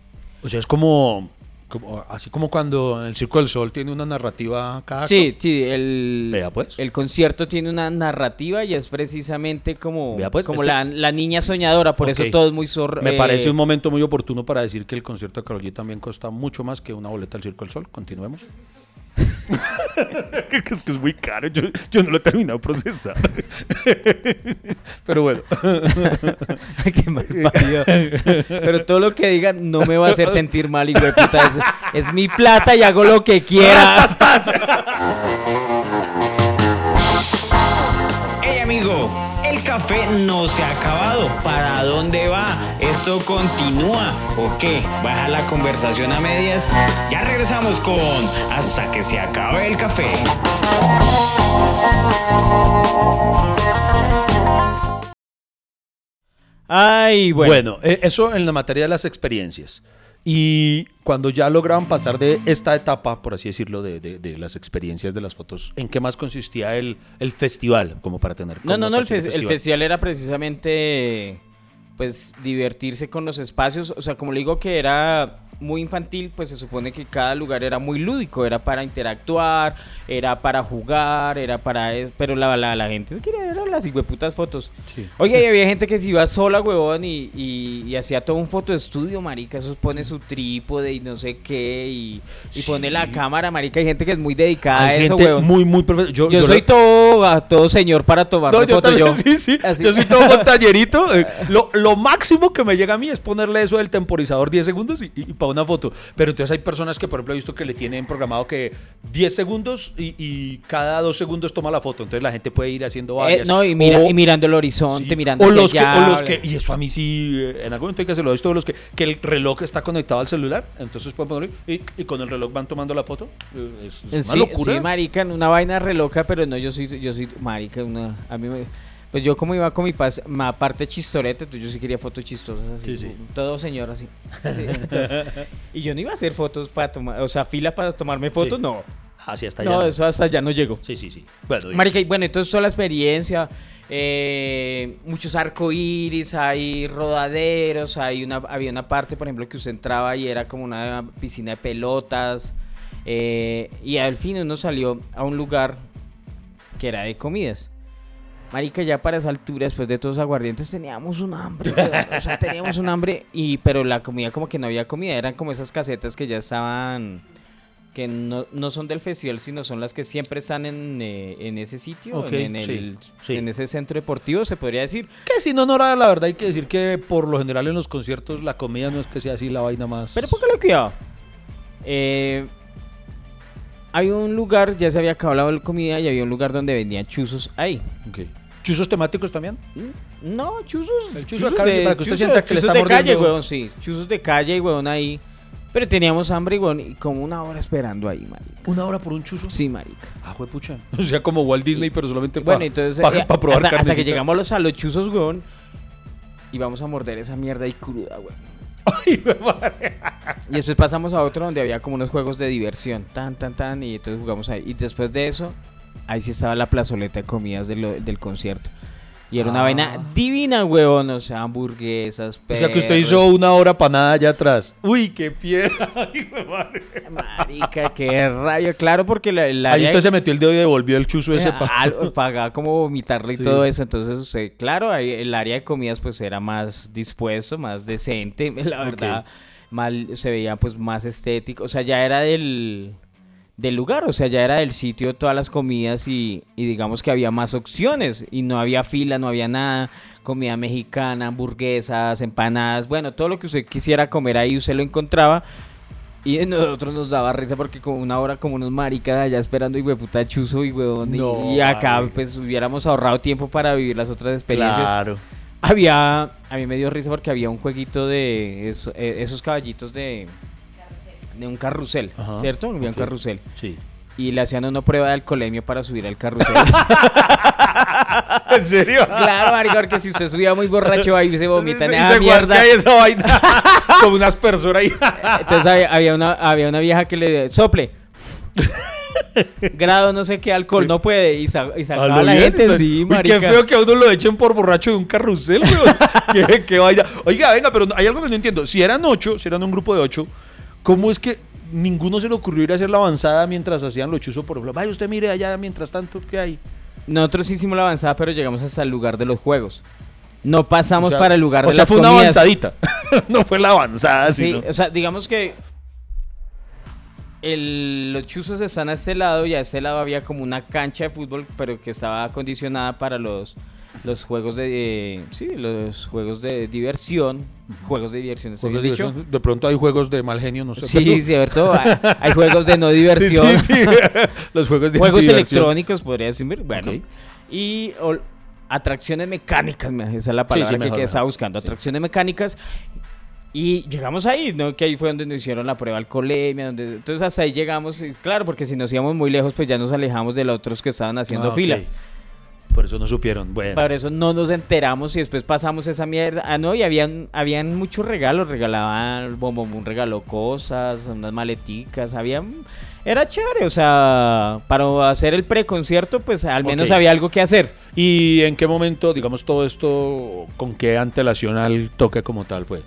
O sea, es como. como- así como cuando el Circo del Sol tiene una narrativa cada. Sí, sí, el, Vea, pues. el concierto tiene una narrativa y es precisamente como, Vea, pues, como este- la, la niña soñadora, por Ok. eso todo es muy zorro. Me eh, parece un momento muy oportuno para decir que el concierto de Karol G también cuesta mucho más que una boleta al Circo del Sol. Continuemos. es que es muy caro. Yo, yo no lo he terminado de procesar. Pero bueno. Qué mal parido. Pero todo lo que digan no me va a hacer sentir mal, hijo de puta. Es, es mi plata y hago lo que quiera. Café no se ha acabado. ¿Para dónde va? ¿Esto continúa o qué? ¿Baja la conversación a medias? Ya regresamos con Hasta que se acabe el café. Ay, bueno. Bueno, eh, eso en la materia de las experiencias. Y cuando ya lograban pasar de esta etapa, por así decirlo, de, de- de las experiencias de las fotos, ¿en qué más consistía el, el festival? Como para tener. No, no, no, el, connotación fes- de el festival? festival era precisamente, pues, divertirse con los espacios. O sea, como le digo que era muy infantil, pues se supone que cada lugar era muy lúdico, era para interactuar, era para jugar, era para... Pero la, la, la gente se quería ver las putas fotos. Sí. Oye, y había gente que se iba sola, huevón, y, y, y hacía todo un fotoestudio, marica. Eso pone su trípode y no sé qué, y, y pone la cámara, marica. Hay gente que es muy dedicada Hay a eso, gente huevón. muy, muy perfecta. Yo, Yo, yo soy la- todo, a todo señor para tomar No, fotos. Yo, sí, sí. Así. Yo soy todo montañerito. Eh, Lo, lo máximo que me llega a mí es ponerle eso del temporizador 10 segundos y, para una foto. Pero entonces hay personas que, por ejemplo, he visto que le tienen programado que 10 segundos y, y cada dos segundos toma la foto. Entonces la gente puede ir haciendo Eh, varias. No, y, mira, O- y mirando el horizonte, Sí. mirando o los, que, o los que, y eso a mí sí, eh, en algún momento hay que hacerlo, esto de los que, que el reloj está conectado al celular, entonces pueden ponerlo y, y con el reloj van tomando la foto. Eh, Es, es una sí, locura. sí, marica, una vaina re loca, pero no, yo soy, yo soy, marica, una, a mí me, pues yo como iba con mi pas, ma parte chistorete, yo sí quería fotos chistosas, así, Sí, sí. todo señor así, así, y yo no iba a hacer fotos para tomar, o sea, fila para tomarme fotos, Sí. no, Así hasta no, allá. eso hasta ya no llego. Sí, sí, sí. Bueno, Marica, y bueno, entonces toda la experiencia, eh, muchos arcoíris, hay rodaderos, hay una, había una parte, por ejemplo, que usted entraba y era como una piscina de pelotas, eh, y al fin uno salió a un lugar que era de comidas. Marica, ya para esa altura, después de todos los aguardientes, teníamos un hambre, o sea, teníamos un hambre, y, pero la comida como que no había comida, eran como esas casetas que ya estaban que no, no son del festival, sino son las que siempre están en, eh, en ese sitio, Ok, en, el- sí, sí. en ese centro deportivo, se podría decir. Que sin honor a la verdad hay que decir que por lo general en los conciertos la comida no es que sea así la vaina más... Pero póngale cuidado. Eh, hay un lugar, ya se había acabado la comida y había un lugar donde vendían chuzos ahí. Ok. ¿Chuzos temáticos también? No, chuzos. El chuzo acá, para que usted sienta que le chuzos está de calle, weón, sí. Chuzos de calle, weón, ahí. Pero teníamos hambre, weón, y como una hora esperando ahí, marica. ¿Una hora por un chuzo? Sí, marica. Ah, pucha. O sea, como Walt Disney, pero solamente para Bueno, entonces pa, eh, pa probar hasta, hasta que llegamos a los, a los chuzos, weón, y vamos a morder esa mierda ahí cruda, weón. Ay. Y después pasamos a otro donde había como unos juegos de diversión, tan, tan, tan, y entonces jugamos ahí. Y después de eso, ahí sí estaba la plazoleta de comidas de lo- del concierto. Y era una Ah. vaina divina, weón, o sea, hamburguesas, O sea que usted perros. hizo una hora para nada allá atrás. Uy, qué piedra. Marica, qué rayo, claro, porque la, la Ahí usted se metió el dedo y devolvió el chuzo ese pa- pagaba como vomitarlo y Sí. todo eso. Entonces, usted, claro, ahí el área de comidas pues era más dispuesto, más decente, la verdad. Mal, se veía pues más estético. O sea, ya era del, del lugar, o sea, ya era del sitio todas las comidas y, y digamos que había más opciones. Y no había fila, no había nada. Comida mexicana, hamburguesas, empanadas, bueno, todo lo que usted quisiera comer ahí usted lo encontraba. Y nosotros nos daba risa porque como una hora como unos maricas allá esperando y puta chuzo y huevón. y- No, y acá pues hubiéramos ahorrado tiempo para vivir las otras experiencias. Claro. Había, a mí me dio risa porque había un jueguito de eso- eh, esos caballitos de, de un carrusel, Ajá, ¿cierto? Había ok. un carrusel. Sí. Y le hacían una prueba de alcoholemia para subir al carrusel. ¿En serio? claro, marica, porque si usted subía muy borracho ahí se vomita en y esa se mierda. ahí esa vaina. Como unas personas ahí. Entonces había, había una, había una vieja que le sople. Grado no sé qué alcohol, no puede. Y, sa- y sacaba a la bien, gente, sí, marica. Qué feo que a uno lo echen por borracho de un carrusel, weón. qué, qué vaina. Oiga, venga, pero hay algo que no entiendo. Si eran ocho, si eran un grupo de ocho, ¿cómo es que ninguno se le ocurrió ir a hacer la avanzada mientras hacían los chuzos por ejemplo? Vaya, usted mire allá mientras tanto, ¿qué hay? Nosotros hicimos la avanzada, pero llegamos hasta el lugar de los juegos. No pasamos O sea, para el lugar o de sea, las fue una comidas. avanzadita. no fue la avanzada, Sí, sino. o sea, digamos que el- los chuzos están a este lado y a este lado había como una cancha de fútbol, pero que estaba acondicionada para los, los juegos de eh, sí, los juegos de diversión, juegos de diversión, ¿está Juegos de, diversión. Pronto hay juegos de mal genio, no sé. Sí, pero- cierto. Hay, hay juegos de no diversión. sí, sí. Los juegos de Juegos electrónicos, podría decir. Bueno. Y atracciones mecánicas, me- esa es la palabra que- que, estaba buscando. Atracciones mecánicas. Y llegamos ahí, ¿no? Que ahí fue donde nos hicieron la prueba alcoholemia. Donde... Entonces hasta ahí llegamos. claro, porque si nos íbamos muy lejos, pues ya nos alejamos de los otros que estaban haciendo Ah, fila. Por eso no supieron. Bueno. Por eso no nos enteramos y después pasamos esa mierda. Ah, no, y habían, habían muchos regalos. Regalaban, Bombomún regaló cosas, unas maleticas, habían... Era chévere, o sea, para hacer el preconcierto, pues al menos había algo que hacer. ¿Y en qué momento, digamos, todo esto, con qué antelación al toque como tal fue?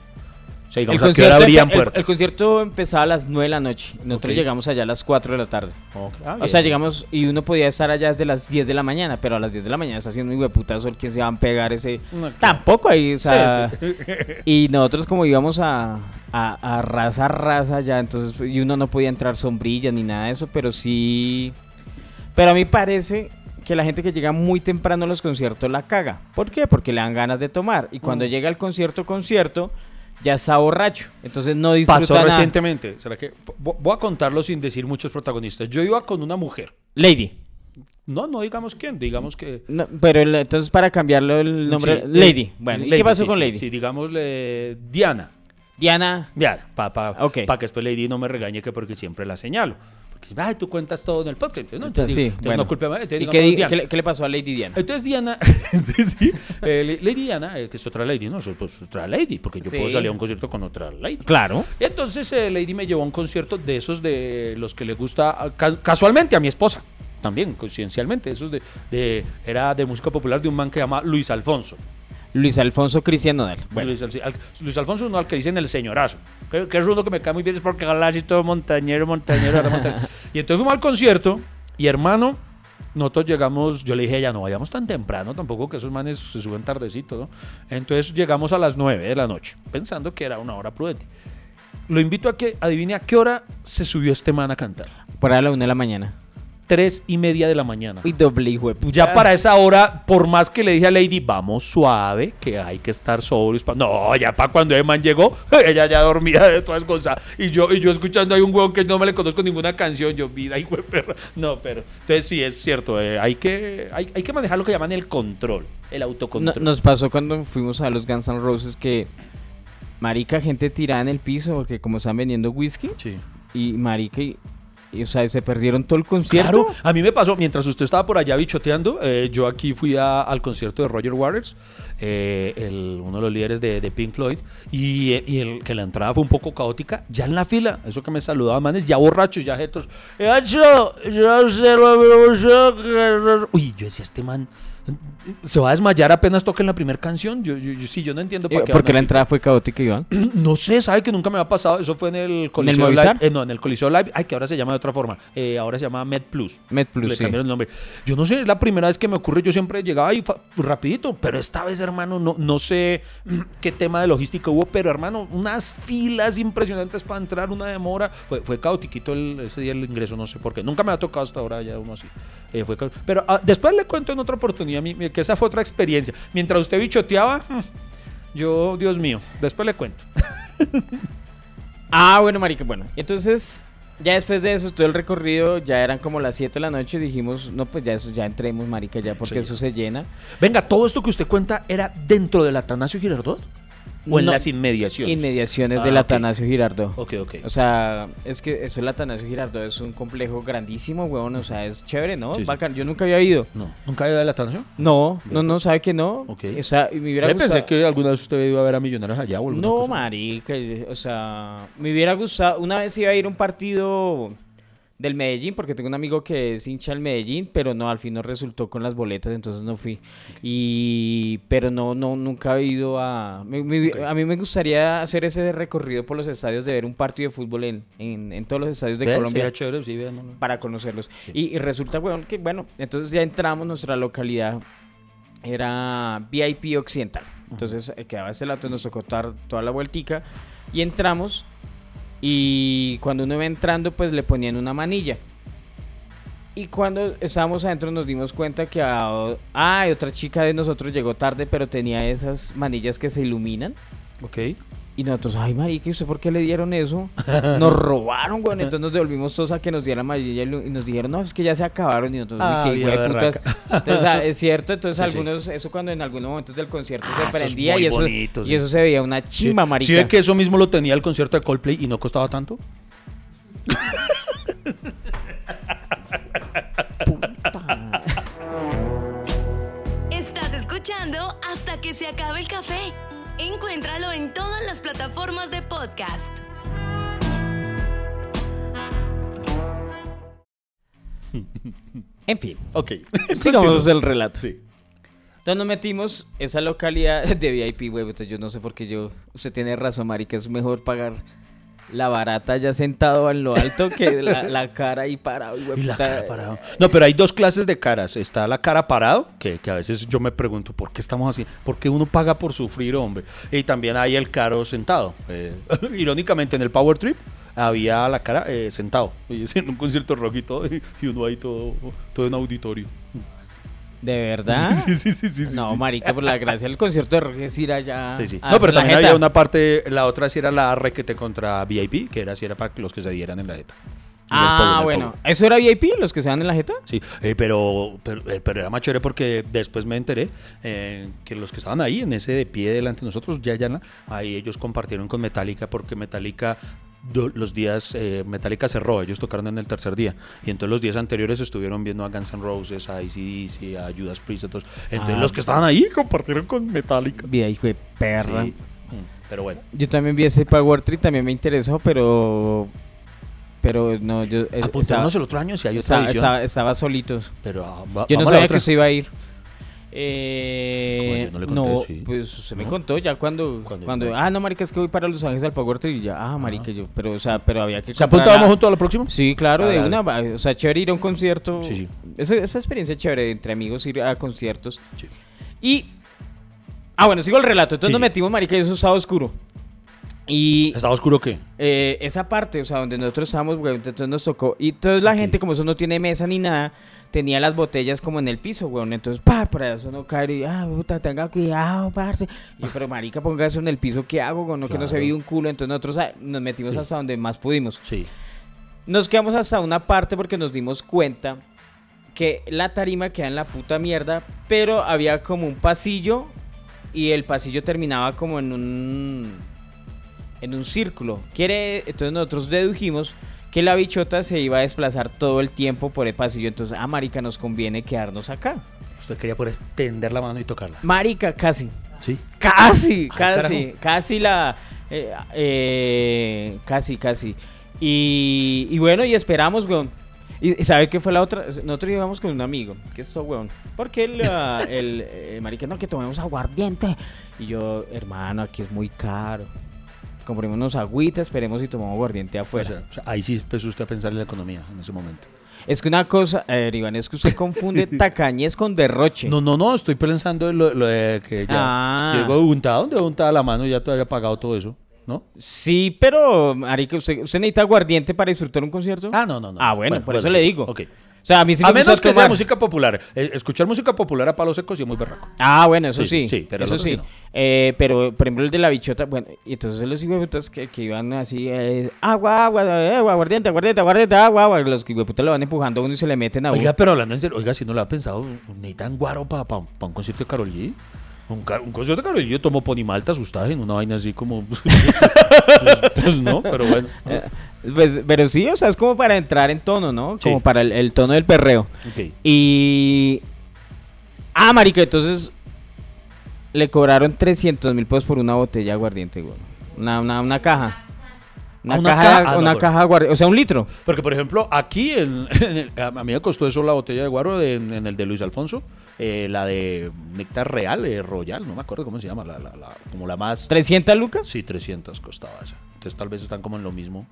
O sea, digamos, ¿a qué hora abrían el- puertas? el concierto empezaba a las 9 de la noche. Nosotros llegamos allá a las 4 de la tarde. Ah, O sea, llegamos y uno podía estar allá desde las 10 de la mañana, pero a las 10 de la mañana está haciendo un hueputa sol que se van a pegar ese... No, claro. Tampoco ahí, o sea... Sí, sí. Y nosotros como íbamos a, a, a raza, raza ya, entonces, y uno no podía entrar sombrilla ni nada de eso, pero sí... Pero a mí parece que la gente que llega muy temprano a los conciertos la caga. ¿Por qué? Porque le dan ganas de tomar. Y cuando Mm. llega el concierto, concierto, ya está borracho. Entonces no disfruta Pasó nada. recientemente. ¿Será que? vo- Voy a contarlo sin decir muchos protagonistas. Yo iba con una mujer. Lady. No, no digamos quién, digamos que... No, pero el- entonces para cambiarlo el nombre... Sí, Lady. Bueno, ¿y Lady, qué pasó sí, con sí, Lady? Sí, digámosle Diana. Diana. Diana, para pa, Ok. pa que después Lady no me regañe que porque siempre la señalo. Ay, tú cuentas todo en el podcast. ¿no? Entonces, sí, bueno. no culpe a mí, entonces ¿Y digamos qué, le, qué le pasó a Lady Diana? Entonces Diana, sí, sí, eh, Lady Diana, eh, que es otra Lady, no, es pues, otra Lady, porque yo Sí. puedo salir a un concierto con otra Lady. Claro. Y entonces eh, Lady me llevó a un concierto de esos de los que le gusta ah, ca- casualmente a mi esposa. También, coincidencialmente, esos de, de- era de música popular de un man que se llama Luis Alfonso. Luis Alfonso Cristian Nodal. Bueno. Luis, Al- Luis Alfonso uno al que dicen el señorazo. Que, que es uno que me cae muy bien, es porque habla así todo montañero, montañero, ahora montañero. Y entonces fuimos al concierto y hermano, nosotros llegamos, yo le dije a ella, no vayamos tan temprano tampoco, que esos manes se suben tardecito, ¿no? Entonces llegamos a las 9 de la noche, pensando que era una hora prudente. lo invito a que adivine a qué hora se subió este man a cantar. Por ahí a la una de la mañana. Tres y media de la mañana. Uy, doble hijo. Ya para esa hora, por más que le dije a Lady, vamos suave, que hay que estar sobrios. pa-". No, ya para cuando el man llegó, ella ya dormía de todas cosas. Y yo, y yo escuchando ahí un huevón que no me le conozco ninguna canción. Yo, vida, hijo de perra. No, pero. Entonces sí, es cierto. eh, hay, que, hay, hay que manejar lo que llaman el control, el No- autocontrol. nos pasó cuando fuimos a los Guns N' Roses que marica gente tirada en el piso porque como están vendiendo whisky Sí. y marica y, o sea se perdieron todo el concierto a mí me pasó, mientras usted estaba por allá bichoteando, eh, yo aquí fui a- al concierto de Roger Waters, eh, el- uno de los líderes de, Pink Floyd, y, eh, y el, que la entrada fue un poco caótica, ya en la fila, eso que me saludaban manes, ya borrachos, ya jetos. "Eh, Ancho, yo sé lo mismo, Uy, yo decía, este man se va a desmayar apenas toquen la primera canción. Yo, yo, yo- sí, yo no entiendo Eh, para qué. porque van la entrada fue caótica Iván No sé, sabe que nunca me ha pasado. Eso fue en el Coliseo? Live. eh, no, en el Coliseo Live. Ay, que ahora se llama de otra forma. Eh, ahora se llama Med Plus. Med Plus, Le sí. cambiaron el nombre. Yo no sé, es la primera vez que me ocurre. Yo siempre llegaba ahí fa- rapidito. Pero esta vez, hermano, no, no sé qué tema de logística hubo. Pero, hermano, unas filas impresionantes para entrar, una demora. Fue, fue caotiquito el, ese día el ingreso, no sé por qué. Nunca me ha tocado hasta ahora ya uno así. Eh, fue pero ah, después le cuento en otra oportunidad mi- mi- que esa fue otra experiencia. Mientras usted bichoteaba, mm, yo, Dios mío, después le cuento. ah bueno marica bueno entonces ya después de eso todo el recorrido ya eran como las 7 de la noche y dijimos no pues ya eso ya entremos marica ya porque Sí. eso se llena Venga, ¿todo esto que usted cuenta era dentro del Atanasio Girardot? ¿O en No. las inmediaciones? inmediaciones Ah, del. Atanasio Girardot Ok, ok. O sea, es que eso el Atanasio Girardot es un complejo grandísimo, weón. O sea, es chévere, ¿no? Sí, sí. Bacán. Yo nunca había ido. No, ¿Nunca ha ido al Atanasio? No, no, no, pues. sabe que no. Ok. O sea, y me hubiera Yo gustado. pensé que alguna vez usted había ido a ver a Millonarios allá o alguna No, cosa. marica, o sea, me hubiera gustado. Una vez iba a ir a un partido del Medellín, porque tengo un amigo que es hincha del Medellín, pero no, al fin no resultó con las boletas, entonces no fui. Y, pero no, no, nunca he ido a. me-. A mí me gustaría hacer ese recorrido por los estadios de ver un partido de fútbol en, en, en todos los estadios de ¿Ve? Colombia chévere, sí, para conocerlos. Y, y resulta, weón, que bueno, entonces ya entramos, nuestra localidad era VIP Occidental. Entonces eh, quedaba ese lado, nos tocó toda la vueltica y entramos y cuando uno iba entrando pues le ponían una manilla. Y cuando estábamos adentro nos dimos cuenta que ah, otra chica de nosotros llegó tarde pero tenía esas manillas que se iluminan. Ok. Y nosotros, ay, marica, ¿y usted por qué le dieron eso? Nos robaron, güey. Entonces nos devolvimos todos a que nos dieran amarilla y nos dijeron, no, es que ya se acabaron. Y nosotros, Ah, "Uy, qué de vieja putas". Entonces, ah, es cierto. Entonces, Sí, sí. algunos, eso cuando en algunos momentos del concierto Ah, se eso es prendía muy y eso, bonito, y eso se veía una chimba, Sí. marica. ¿Sí ve que eso mismo lo tenía el concierto de Coldplay y no costaba tanto? Estás escuchando hasta que se acabe el café. Encuéntralo en todas las plataformas de podcast. En fin, Ok. sigamos el relato. Entonces nos metimos esa localidad de VIP, güey. Entonces yo no sé por qué yo. Usted tiene razón, marica. Es mejor pagar la barata ya sentado en lo alto que la, la cara ahí parado. Y la cara parado. No, pero hay dos clases de caras. Está la cara parado, que, que a veces yo me pregunto, ¿por qué estamos así? ¿Por qué uno paga por sufrir, hombre? Y también hay el caro sentado. Eh, irónicamente, en el Power Trip había la cara eh, sentado. Haciendo un concierto rock y todo, y y uno ahí todo, todo en auditorio. ¿De verdad? Sí, sí, sí, sí, sí, no, sí. marica, por la gracia del concierto de rock es ir allá. Sí, sí. No, pero también jeta. había una parte, la otra sí era la requete contra VIP, que era si era para los que se dieran en la jeta. Ah, bueno. ¿Eso era VIP, los que se dan en la jeta? Sí, eh, pero, pero, eh, pero era más chévere porque después me enteré eh, que los que estaban ahí, en ese de pie delante de nosotros, ya, ya, ahí ellos compartieron con Metallica porque Metallica, los días, eh, Metallica cerró, ellos tocaron en el tercer día. Y entonces los días anteriores estuvieron viendo a Guns N' Roses, a ACDC, a Judas Priest, todos. Entonces Ah. los que estaban ahí compartieron con Metallica. Vi ahí, fue perra. Sí. Pero bueno. Yo también vi ese Power Trip, también me interesó, pero. Pero no, yo. eh, Apuntémonos el otro año si hay otra estaba, edición. estaba- estaba solitos. Pero ah, va- Yo no sabía que usted iba a ir. Eh, ¿Cómo yo no le no, conté? Sí. pues usted me ¿No? contó ya cuando, cuando, ah, no, marica, es que voy para Los Ángeles al Power Trip y ya, ah, marica, yo, pero, o sea, pero había que ¿Se apuntábamos juntos a la próxima? Sí, claro, de Dale, una, va- o sea, chévere ir a un concierto. Sí, sí. Esa, esa experiencia chévere entre amigos ir a conciertos. Sí. Y, ah, bueno, sigo el relato. Entonces Sí, nos metimos, marica, y eso estaba oscuro. Y ¿Estaba oscuro qué? eh, esa parte, o sea, donde nosotros estábamos, entonces nos tocó. Y entonces la gente, como eso no tiene mesa ni nada, tenía las botellas como en el piso, weón. Entonces, pa, para eso no caer y, ah, puta, tenga cuidado, parce. Y yo, pero marica, ponga eso en el piso, ¿qué hago? weón? No, que no se vio un culo. Entonces nosotros ah, nos metimos Sí. hasta donde más pudimos. Sí. Nos quedamos hasta una parte porque nos dimos cuenta que la tarima queda en la puta mierda, pero había como un pasillo y el pasillo terminaba como en un en un círculo. Quiere, entonces nosotros dedujimos que la bichota se iba a desplazar todo el tiempo por el pasillo, entonces a marica nos conviene quedarnos acá. Usted quería por extender la mano y tocarla. Marica, casi. Sí. Casi, Ay, casi, carajo. casi la... eh, eh, casi, casi. Y, y bueno, y esperamos, weón. ¿Y sabe qué fue la otra? Nosotros íbamos con un amigo, que esto, weón. Porque el, ah, el eh, marica, no, que tomemos aguardiente. Y yo, hermano, aquí es muy caro. Comprémonos agüita, esperemos y tomamos aguardiente O afuera. sea, o sea, ahí sí empezó usted a pensar en la economía en ese momento. Es que una cosa, eh, Iván, es que usted confunde tacañez con derroche. No, no, no, estoy pensando en lo, lo de que ya. Ah. Llegó untado, ¿dónde untaba la mano? Ya te había pagado todo eso, ¿no? Sí, pero, marica, ¿usted, ¿usted necesita aguardiente para disfrutar un concierto? Ah, no, no, no. Ah, bueno, por eso le digo. Ok. O sea, a mí sí a me gusta menos que sea música popular. Eh, escuchar música popular a palo seco sí es muy berraco. Ah, bueno, eso Sí, sí. sí, pero eso sí sí. no. Eh, pero, por ejemplo, el de la bichota, bueno, y entonces los hijueputas que, que iban así, eh, agua, agua, eh, agua, aguardiente, aguardiente, aguardiente, agua, agua, los hijueputas lo van empujando a uno y se le meten a uno. Oiga, pero hablando en serio, oiga, si no lo ha pensado, necesitan guaro para un concierto de Karol G. Un, un concierto de Karol G, yo tomo ponimalta asustada en una vaina así como... pues, pues no, pero bueno. Pues, pero sí, o sea, es como para entrar en tono, ¿no? Sí. Como para el, el tono del perreo. Y... Ah, marica, entonces le cobraron 300 mil pesos por una botella de aguardiente, güey. Una, una, una caja. Una, Ah, una caja, caja. Ah, una caja aguardiente, o sea, un litro. Porque, por ejemplo, aquí, en- en el- a mí me costó eso la botella de guaro de- en, el de Luis Alfonso, eh, la de Néctar Real, eh, Royal, no me acuerdo cómo se llama, la, la- la- como la más... ¿300 lucas? Sí, 300 costaba esa. Entonces tal vez están como en lo mismo.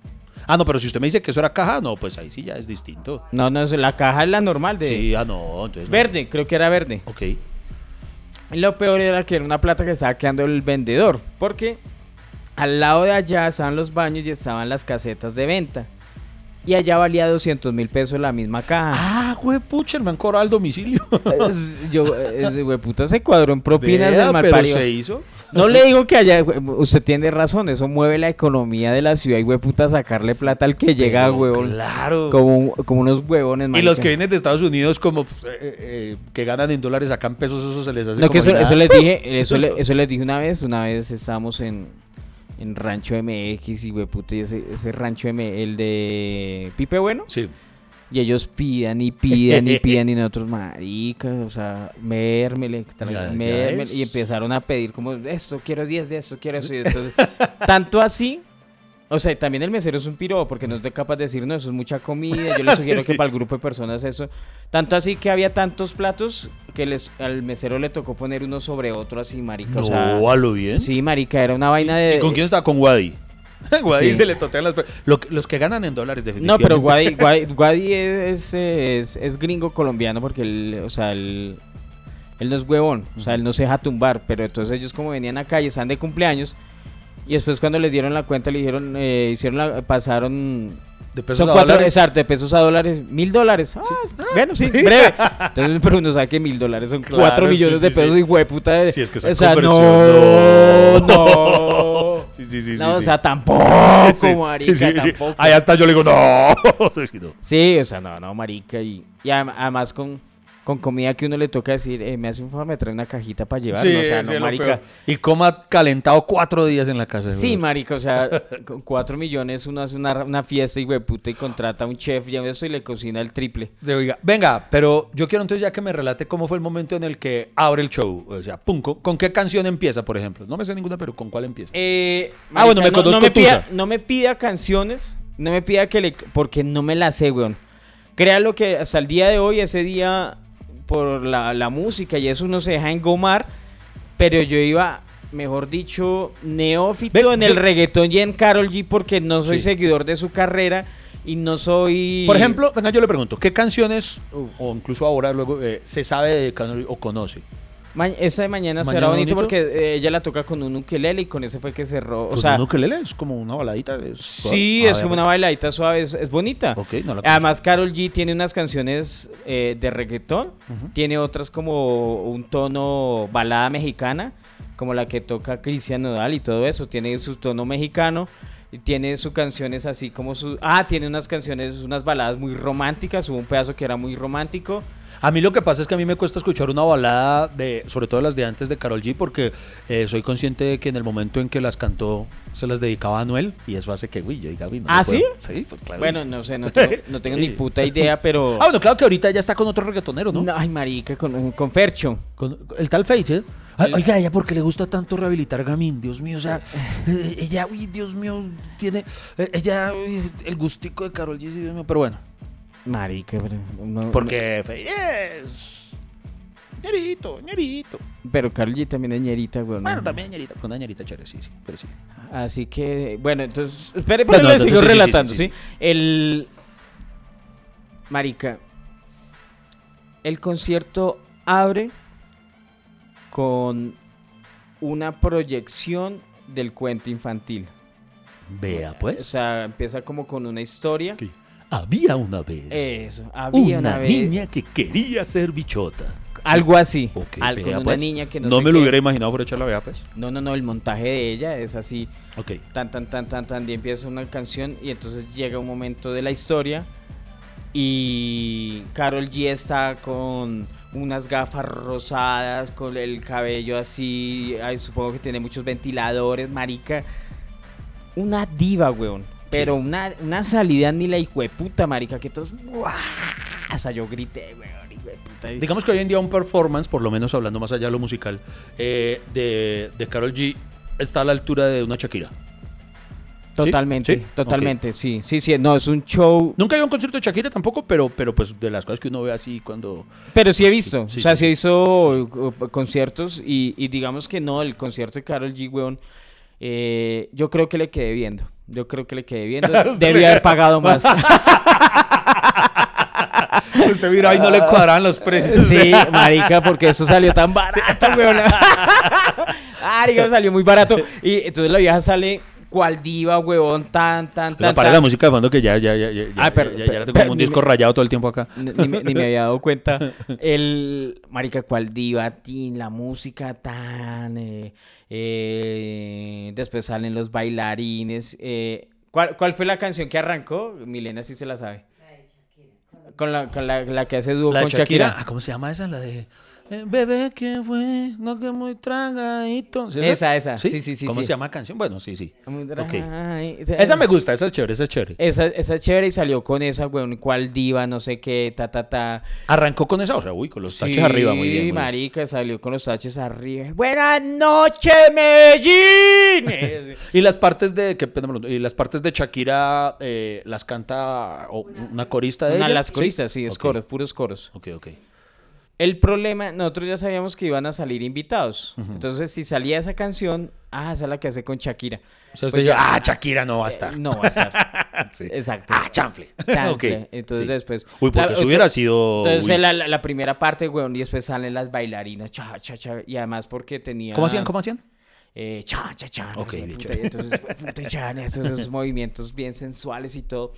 Ah, no, pero si usted me dice que eso era caja, no, pues ahí sí ya es distinto. No, no, la caja es la normal de... Sí, ah, no, entonces... no. Verde, creo que era verde. Ok. Lo peor era que era una plata que estaba quedando el vendedor. Porque al lado de allá estaban los baños y estaban las casetas de venta. Y allá valía 200 mil pesos la misma caja. Ah, güey, pucha, el man cobraba al domicilio. Es- Yo, güey puta se cuadró en propinas Vea, del pero malparido. se hizo. No le digo que allá, güey, usted tiene razón, eso mueve la economía de la ciudad y güey puta sacarle plata al que llega, Pero huevón. Claro. Como, como unos huevones, Y los marica. que vienen de Estados Unidos como pues, eh, eh, que ganan en dólares, sacan pesos, eso se les hace No, como que eso, les dije, eso, es- le- eso les dije una vez, una vez estábamos en, en Rancho MX y puta, y ese, ese Rancho M, el de Pipe Bueno, Sí. y ellos pidan y pidan y pidan y nosotros, maricas, o sea, mérmele, Ya- mérmele, y empezaron a pedir como, esto, quiero 10 de esto, quiero eso y esto. Tanto así, o sea, también el mesero es un piro porque no es de capaz de decir, no, eso es mucha comida, yo les Sí, sugiero sí. que para el grupo de personas eso. Tanto así que había tantos platos que les, al mesero le tocó poner uno sobre otro así, marica. No, o sea, a lo bien. sí, marica, era una vaina de... ¿Y con quién está? Con Wadi. Wadi Sí. se le totean las... Lo los que ganan en dólares, No, definitivamente. pero Guadi, Guadi, Guadi es, es, es gringo colombiano porque él, o sea, él, él no es huevón, o sea, él no se deja tumbar, pero entonces ellos como venían acá y están de cumpleaños y después cuando les dieron la cuenta le dijeron, eh, hicieron la, pasaron, De pesos son a cuatro, dólares. exacto, de pesos a dólares, mil dólares, ah, bueno, sí, breve, entonces pero uno sabe que mil dólares son Claro, cuatro sí, millones sí, de pesos sí. y hueputa de, Sí, es que esa o sea, conversión, no, no. no, Sí, sí, sí. no, sí, o sí. sea, tampoco, Sí, marica, sí, sí, sí. tampoco. Ahí hasta yo le digo, no. Sí, sí, no. Sí, o sea, no, no, marica. Y, y adem- además con, con comida que uno le toca decir, eh, me hace un favor, me trae una cajita para llevar. Sí, o sea, no, marica. Y coma calentado cuatro días en la casa. Sí, marica, o sea, con cuatro millones uno hace una, una fiesta y puta y contrata a un chef y a eso y le cocina el triple. Sí, oiga, venga, pero yo quiero entonces ya que me relate cómo fue el momento en el que abre el show. O sea, pum, ¿con, con qué canción empieza, por ejemplo? No me sé ninguna, pero ¿con cuál empieza? Eh, Ah, bueno, me no, conozco no me, pida, no me pida canciones, no me pida que le... Porque no me las sé, weón. Créalo que hasta el día de hoy, ese día, por la, la música y eso uno se deja engomar, pero yo iba, mejor dicho, neófito en el yo- reggaetón y en Carol G porque no soy Sí. seguidor de su carrera y no soy... Por ejemplo, venga, yo le pregunto, ¿qué canciones, o, o incluso ahora luego, eh, se sabe de Canol o conoce? Ma- esa de mañana, será Mañana bonito, bonito. porque eh, ella la toca con un ukelele y con ese fue que cerró. O sea, un ukelele es como una baladita. es sí, Ah, es como una pues. bailadita suave, es, es bonita. Ok, no la Además, Carol G tiene unas canciones eh, de reggaetón, tiene otras como un tono balada mexicana, como la que toca Cristian Nodal y todo eso, tiene su tono mexicano. Y tiene sus canciones así como su... Ah, tiene unas canciones, unas baladas muy románticas. Hubo un pedazo que era muy romántico. A mí lo que pasa es que a mí me cuesta escuchar una balada de, sobre todo las de antes de Carol G, porque eh, soy consciente de que en el momento en que las cantó se las dedicaba a Anuel y eso hace que, uy, yo diga, uy, no ¿Ah, puedo. sí? Sí, pues claro. Bueno, no sé, no tengo, no tengo ni puta idea, pero... Ah, bueno, claro que ahorita ya está con otro reggaetonero, ¿no? No, ay, marica, con, con Fercho. Con el tal Face, ¿eh? Ay, Oiga, ella, ¿por qué le gusta tanto rehabilitar Gamín? Dios mío, o sea, eh, ella, uy, Dios mío, tiene, eh, ella, uy, el gustico de Carol G, Dios mío, pero bueno, Marica, pero... no- porque Face es... ñerito, ñerito. pero Carol G también es ñerita, güey. Bueno, también ñerita, con una ñerita chévere, sí, sí, pero sí. Así que, bueno, entonces, espere, pero no, le sigo sí, relatando, sí, ¿sí? sí. El... Marica, el concierto abre con una proyección del cuento infantil. Vea, O pues. sea, empieza como con una historia. que Había una vez Eso, había una, una, vez... niña que quería ser bichota. Algo así. Ok, al- con vea, una pues. niña que no No sé me lo hubiera imaginado por echarla, vea, pues. No, no, no, el montaje de ella es así. Ok. tan tan tan tan tan y empieza una canción y entonces llega un momento de la historia y Carol G está con unas gafas rosadas, con el cabello así, ay, supongo que tiene muchos ventiladores, marica. Una diva, weón. Pero una, una salida ni la hijueputa, marica, que todos... ¡guau! Hasta yo grité, weón. Digamos que hoy en día un performance, por lo menos hablando más allá de lo musical, eh, de, de Carol G está a la altura de una Shakira. Totalmente, ¿Sí? totalmente, sí, sí, sí, no, es un show Nunca a un concierto de Shakira tampoco, pero, pero pues de las cosas que uno ve así cuando... Pero sí he visto, Sí, o sea, sí, uh, conciertos y, y digamos que no, el concierto de Carol G, weón, eh, yo creo que le quedé viendo. Yo creo que le quedé viendo. Debí haber pagado más. Usted mira, ahí no le cuadran los precios. sí, marica, porque eso salió tan barato, weón. Marica, salió muy barato. Y entonces la vieja sale cual diva, weón, tan, tan, tan. Para tan. la música de fondo que ya, ya, ya, ya, Ah, ya, pero- ya, ya pero- la tengo pero como un disco me- rayado todo el tiempo acá. Ni, ni me, ni me había dado cuenta. El marica cual diva, tin, la música tan eh, eh, después salen los bailarines. eh, ¿cuál, cuál fue la canción que arrancó? Milena sí se la sabe. Con la, con la, la que hace dúo La de con Shakira. Ah, ¿Cómo se llama esa? La de... eh, Bebé, ¿qué fue? No que muy tragadito. ¿Sí Esa, esa. Sí, sí, sí, ¿Cómo sí. se llama la canción? Bueno, sí, sí. Ok. Ay, Esa me gusta, esa es chévere, esa es chévere. Esa, esa es chévere y salió con esa, weón, cual diva, no sé qué, ta, ta, ta. Arrancó con esa, o sea, uy, con los taches Sí, arriba, muy bien. bien. marica, salió con los taches arriba. Buenas noches, Medellín. Y las partes de que y las partes de Shakira eh, las canta una corista de Una ella. las coristas, sí, es Ok, coros, puros coros. Ok, ok. El problema, nosotros ya sabíamos que iban a salir invitados. Entonces, si salía esa canción, ah, esa es la que hace con Shakira. O sea, usted Pues dice, ya- ah, Shakira no va a Eh, estar. no va a estar. Sí. Exacto. Ah, chanfle. Chanfle. Entonces sí. después. Uy, porque la- eso hubiera sido. Entonces la, la- la primera parte, weón, y después salen las bailarinas, cha, cha, cha, y además porque tenía... ¿Cómo hacían? ¿Cómo hacían? eh, cha, cha, cha. no Ok, sé, puta, chévere. y entonces, puta, esos, esos movimientos bien sensuales y todo.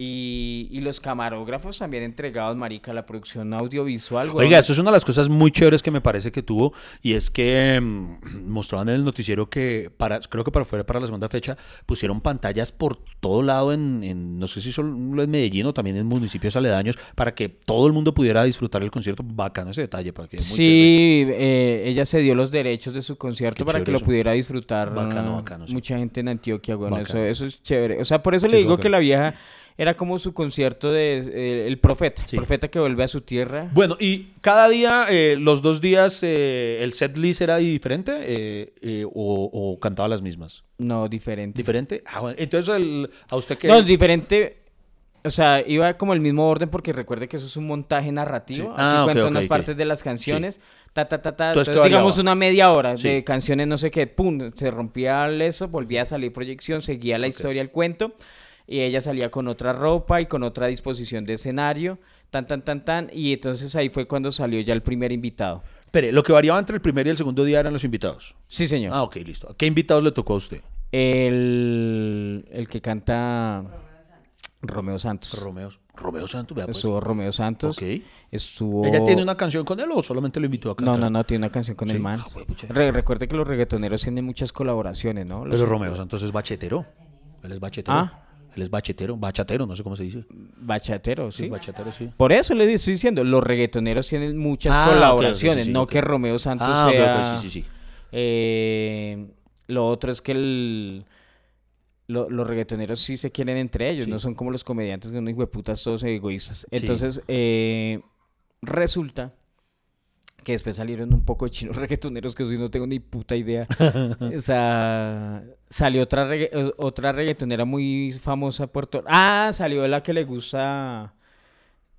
Y, y los camarógrafos también entregados, marica, a la producción audiovisual. Oiga, eso es una de las cosas muy chéveres que me parece que tuvo y es que mm, mostraban en el noticiero que para creo que para fuera para la segunda fecha pusieron pantallas por todo lado en, en- no sé si solo en Medellín o también en municipios aledaños para que todo el mundo pudiera disfrutar el concierto. Bacano ese detalle para que muy. Sí, eh, ella se dio los derechos de su concierto Qué para que lo eso. pudiera disfrutar Bacano, bacano, sí. mucha gente en Antioquia, bueno, eso, eso es chévere. O sea, por eso Sí, le digo que la vieja era como su concierto de eh, el profeta, Sí. profeta que vuelve a su tierra. Bueno, y cada día, eh, los dos días, eh, el set list era diferente eh, eh, o, o cantaba las mismas. No, diferente. ¿Diferente? Ah, bueno. Entonces, el- a usted que... No, diferente. O sea, iba como el mismo orden porque recuerde que eso es un montaje narrativo. Sí. Aquí Ah, ok, cuentan ok, unas partes de las canciones. Ta, ta, ta, ta. Entonces, ¿qué digamos una media hora Sí. de canciones, no sé qué. Pum, se rompía eso, volvía a salir proyección, seguía la historia, el cuento. Y ella salía con otra ropa y con otra disposición de escenario. Tan, tan, tan, tan. Y entonces ahí fue cuando salió ya el primer invitado. Espere, lo que variaba entre el primer y el segundo día eran los invitados. Sí, señor. Ah, ok, listo. ¿Qué invitados le tocó a usted? El, el que canta Romeo Santos. Romeo. Romeo Santos, vea pues. Estuvo Romeo Santos. Ok. Estuvo... ¿Ella tiene una canción con él o solamente lo invitó a cantar? No, no, no, tiene una canción con Sí. el man. Ah. Re- recuerde que los reggaetoneros tienen muchas colaboraciones, ¿no? Los- Pero Romeo Santos es bachetero. Él es bachetero. Ah. Él es bachetero, bachatero, no sé cómo se dice. Bachateros, Sí, ¿sí? bachatero, sí. Por eso le estoy diciendo, los reggaetoneros tienen muchas Ah, colaboraciones, sí, sí, no que Romeo Santos Ah, ok, ok, sea... sí, sí, sí. Eh, lo otro es que el, lo- los reggaetoneros sí se quieren entre ellos, Sí. no son como los comediantes que son hijueputas todos egoístas. Entonces, eh, resulta que después salieron un poco de chinos reggaetoneros que yo no tengo ni puta idea. o sea, salió otra, regga- otra reggaetonera muy famosa Puerto... Ah, salió la que le gusta...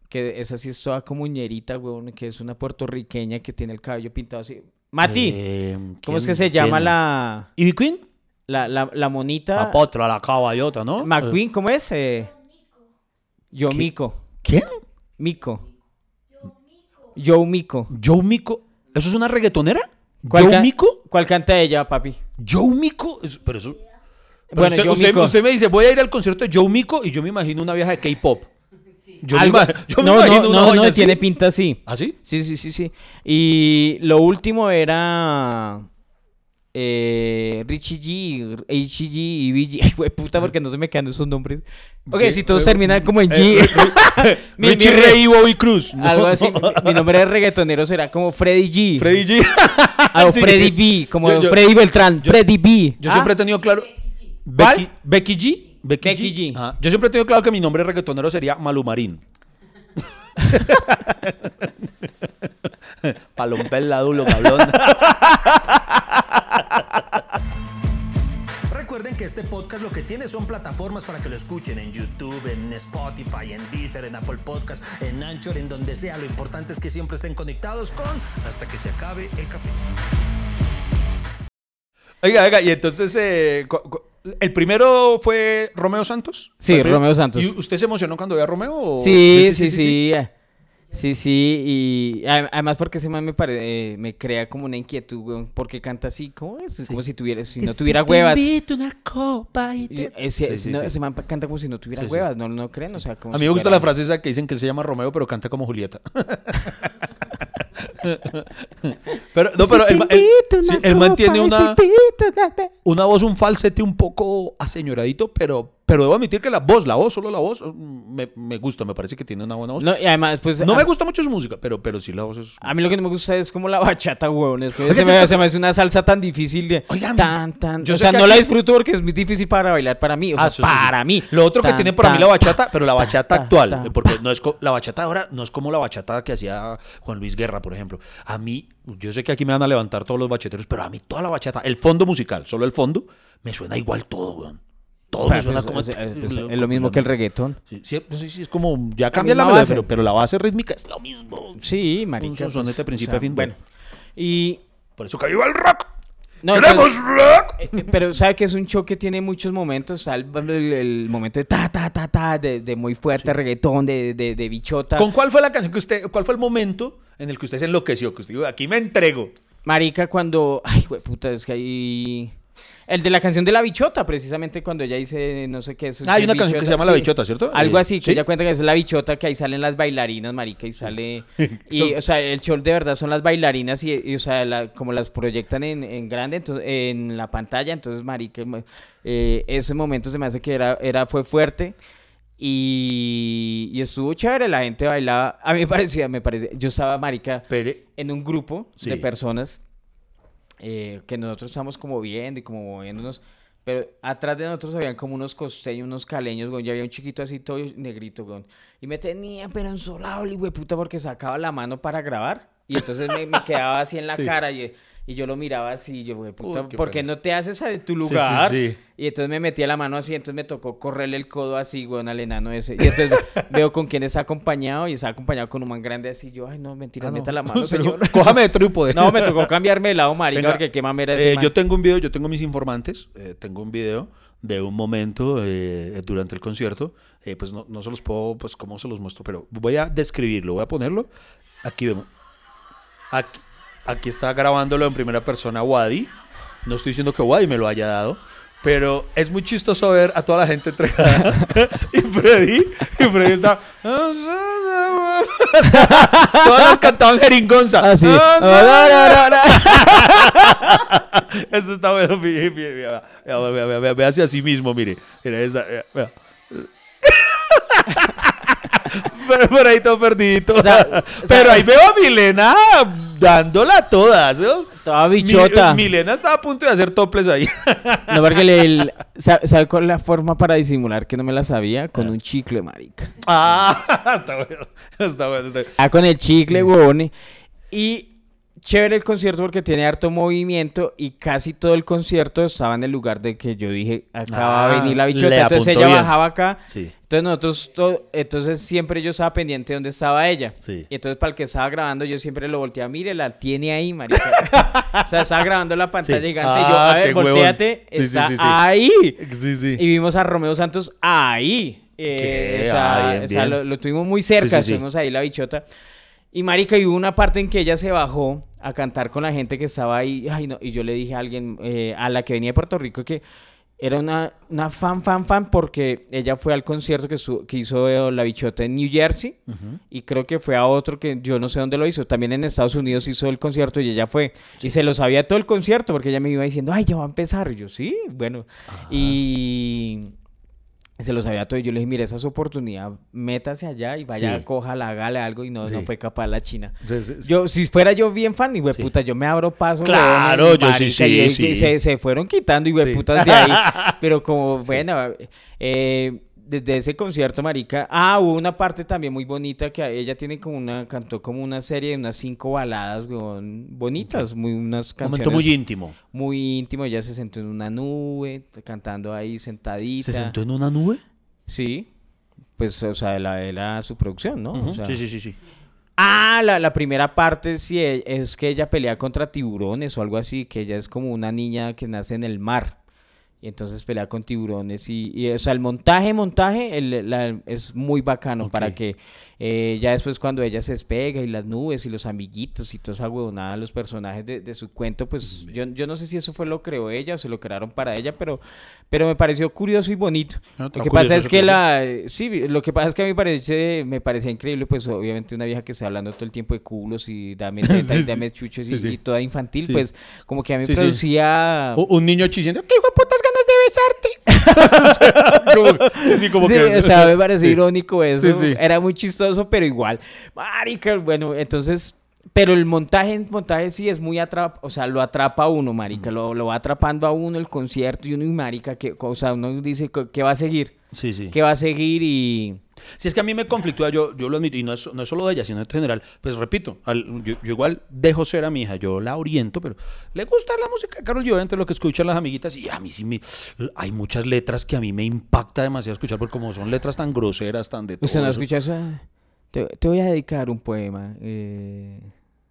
Que esa sí es toda como ñerita, weón, que es una puertorriqueña que tiene el cabello pintado así. Mati, Eh, ¿cómo es ¿quién- que se llama quién? la, ¿Ivy Queen? la, la, la monita? La potra, la caballota, ¿no? McQueen, ¿cómo es? Eh, Yo ¿Qué? Mico. ¿Quién? Mico. Joe Mico. Joe Mico. ¿Eso es una reggaetonera? ¿Cuál ¿Joe Mico? ¿Cuál canta ella, papi? ¿Joe Mico? Es- pero eso... Pero Bueno, usted, Joe usted- Mico. usted me dice, voy a ir al concierto de Joe Mico y yo me imagino una vieja de K-pop. Yo, me Algo- ima- yo me no, imagino no, una no, vaina no, así. tiene pinta así. ¿Ah, sí? Sí, sí, sí, sí. Y lo último era eh, Richie G, HG y BG. Ay, güey, puta, porque no se me quedan esos nombres. Ok, ¿Qué? si todos Eh, terminan como en eh, G. Mi- mi Richie re- Ray y Bobby Cruz. ¿no? Algo así. Mi, mi nombre de reggaetonero será como Freddy G. Freddy G. Ah, o Sí. Freddy B, como Yo- yo- Freddy Beltrán. yo- Freddy B. Yo ¿Ah? siempre he tenido claro. Becky, Becky G. Becky, Becky G. Ajá. Yo siempre he tenido claro que mi nombre reggaetonero sería Malumarín. Palompella, dulo, cabrón. Recuerden que este podcast lo que tiene son plataformas para que lo escuchen en YouTube, en Spotify, en Deezer, en Apple Podcast, en Anchor, en donde sea. Lo importante es que siempre estén conectados con hasta que se acabe el café. Oiga, oiga, y entonces, eh, ¿el primero fue Romeo Santos? Sí. Romeo Santos. ¿Y usted se emocionó cuando vio a Romeo? o- Sí, sí, sí. eh. Sí, sí, y a- además porque ese man me, pare- eh, me crea como una inquietud, weón, porque canta así, ¿cómo es? Como si tuviera, si no tuviera huevas. Y ese, Sí, ese- sí, no, sí. ese man canta como si no tuviera Sí, sí. huevas, ¿no, no creen? O sea, como A mí si me gusta fuera- la frase esa que dicen que él se llama Romeo, pero canta como Julieta. pero, no, pero el, el- sí, el man tiene una, una voz, un falsete un poco aseñoradito, pero, pero debo admitir que la voz, la voz, solo la voz, mm, me, me gusta, me parece que tiene una buena voz. No, No, y además, pues... a- me gusta mucho su música, pero, pero sí la voz es... A mí lo que no me gusta es como la bachata, weón. Es que Oiga, se, me, se me hace una salsa tan difícil de... Oiga, tan, tan... yo o sea, no la disfruto porque es muy difícil para bailar para mí. O sea, Ah, sí. para mí. Lo otro que tiene para mí la bachata, pero la bachata actual, porque no es la bachata ahora no es como la bachata que hacía Juan Luis Guerra, por ejemplo. A mí, yo sé que aquí me van a levantar todos los bacheteros, pero a mí toda la bachata, el fondo musical, solo el fondo, me suena igual todo, weón. Todo Pero, suena como... es, es- es- es lo mismo que el reggaetón. Sí, sí, pues sí, sí, es como, ya cambia la melodía, base. pero, pero la base rítmica es lo mismo. Sí, marica. Un sonsonete pues, principio o sea, a fin. Bueno. Y... Por eso que viva el rock. No, ¡Queremos entonces- rock! Eh, eh, Pero sabe que es un show que tiene muchos momentos. El, el- momento de ta, ta, ta, ta, de, de muy fuerte reggaetón, de, de, de bichota. ¿Con cuál fue la canción que usted, cuál fue el momento en el que usted se enloqueció? Que usted dijo, aquí me entrego. Marica, cuando. Ay, güey, puta, es que ahí. El de la canción de la bichota, precisamente cuando ella dice no sé qué. Eso, Ah, hay una canción que se llama La Bichota, ¿cierto? Algo Eh, así, que ¿sí? ella cuenta que es la bichota, que ahí salen las bailarinas, marica, y sale. Y, o sea, el show de verdad son las bailarinas y, y, o sea, la- como las proyectan en, en grande, entonces, en la pantalla, entonces, marica, eh, ese momento se me hace que era, era fue fuerte. Y, y estuvo chévere, la gente bailaba. A mí me parecía, me parecía. Yo estaba, marica, Pere- en un grupo Sí. de personas eh, que nosotros estamos como viendo y como moviéndonos, pero atrás de nosotros habían como unos costeños, unos caleños, güey, ya había un chiquito así todo negrito, güey, y me tenía pero ensolado, el güey, puta, porque sacaba la mano para grabar, y entonces me, me quedaba así en la Sí. cara, y, y yo lo miraba así, y yo, güey, puta, Uy, qué ¿por qué no te haces a tu Sí, sí, lugar? sí. Y entonces me metía la mano así, entonces me tocó correrle el codo así, güey, al enano ese, y después veo con quién está acompañado, y está acompañado con un man grande así, yo, ay, no, mentira, Ah, no. meta la mano, Pero señor. Cójame de trípode. No, me tocó cambiarme de lado, marica, Venga, porque qué mamera ese Eh, man. yo tengo un video, yo tengo mis informantes, eh, tengo un video de un momento eh, durante el concierto, eh, pues no, no se los puedo, pues cómo se los muestro, pero voy a describirlo, voy a ponerlo, aquí vemos, aquí, aquí está grabándolo en primera persona Wadi. No estoy diciendo que Wadi me lo haya dado. Pero es muy chistoso ver a toda la gente entregada. y Freddy, y Freddy está. Todas las cantaban jeringonza. Ah, sí. Eso está bueno. Mire, mire, vea, vea, vea, vea, vea, véase a sí mismo, mire. Mire, esa, vea. Pero por ahí todo perdidito. O sea, o sea, Pero ahí veo a Milena dándola toda. ¿sí? Toda bichota. Mi- Milena estaba a punto de hacer toples ahí. No, porque le, el- ¿sabe, cuál es la forma para disimular que no me la sabía? Con un chicle, marica. ah, está bueno. Está bueno. Está bueno. Ah, con el chicle, huevón. Y chévere el concierto porque tiene harto movimiento y casi todo el concierto estaba en el lugar de que yo dije, acá va a Ah, venir la bichota. Entonces ella bien. bajaba acá. Sí. Entonces nosotros, to- entonces siempre yo estaba pendiente de dónde estaba ella. Sí. Y entonces para el que estaba grabando yo siempre lo volteaba, mire, la tiene ahí, marica. o sea, estaba grabando la pantalla Sí. gigante y yo, Ah, a ver, volteate, está ahí. Y vimos a Romeo Santos ahí. Eh, o sea, Ah, bien, o sea, bien. Lo, lo tuvimos muy cerca, estuvimos ahí la bichota. Y marica, y hubo una parte en que ella se bajó a cantar con la gente que estaba ahí. Ay, no, y yo le dije a alguien, eh, a la que venía de Puerto Rico, que era una, una fan, fan, fan, porque ella fue al concierto que, su- que hizo la bichota en New Jersey. Y creo que fue a otro que yo no sé dónde lo hizo. También en Estados Unidos hizo el concierto y ella fue. Y se lo sabía todo el concierto porque ella me iba diciendo, ay, ya va a empezar. Y yo, sí, bueno. Y se lo sabía todo. Y yo le dije, mire, esa es su oportunidad. Métase allá y vaya, Sí. cójala, hágale algo. Y no, no fue capaz la china. Sí. Yo, si fuera yo bien fan, y puta, yo me abro paso. Claro, yo sí, marica, sí, y- y sí. Se, se fueron quitando, y putas de ahí. Pero como, bueno, eh, desde ese concierto, marica. Ah, hubo una parte también muy bonita que ella tiene como una, cantó como una serie de unas cinco baladas, weón, bonitas, muy, unas Un canciones momento muy íntimo. muy íntimo. Ella se sentó en una nube, cantando ahí sentadita. ¿Se sentó en una nube? Sí. Pues, o sea, la, era su producción, ¿no? O sea- Sí, sí, sí, sí. Ah, la, la primera parte sí e- es que ella pelea contra tiburones o algo así, que ella es como una niña que nace en el mar. Y entonces pelea con tiburones y, y, o sea, el montaje, montaje el- la- es muy bacano para que eh, ya después cuando ella se despega y las nubes y los amiguitos y toda esa huevonada, los personajes de, de su cuento, pues yo, yo no sé si eso fue lo creó ella o se lo crearon para ella, pero, pero me pareció curioso y bonito. No, Lo que pasa es que la eh, sí, lo que pasa es que a mí me parece me parecía increíble, pues obviamente una vieja que está hablando todo el tiempo de culos y dame teta Sí, y sí. dame chuchos y, Sí, sí. y toda infantil, Sí. pues como que a mí Sí, me sí. producía O- Un niño chillando. ¡Qué hijo de putas ganas de besarte! como, así como Sí, que. o sea, me parece Sí. irónico eso. Sí, sí. Era muy chistoso, pero igual. Marica, bueno, entonces. Pero el montaje, el montaje sí es muy atrapa, o sea, lo atrapa a uno, marica, lo, lo va atrapando a uno el concierto y uno, y marica, que, o sea, uno dice que va a seguir, Sí, sí. que va a seguir y... Si es que a mí me conflictúa, yo, yo lo admito, y no es, no es solo de ella, sino en general. Pues repito, al- yo, yo igual dejo ser a mi hija, yo la oriento, pero le gusta la música de Carol entre lo que escuchan las amiguitas, y a mí sí me. Hay muchas letras que a mí me impacta demasiado escuchar, porque como son letras tan groseras, tan de todo. ¿Usted no escucha eso? Te, te voy a dedicar un poema. eh,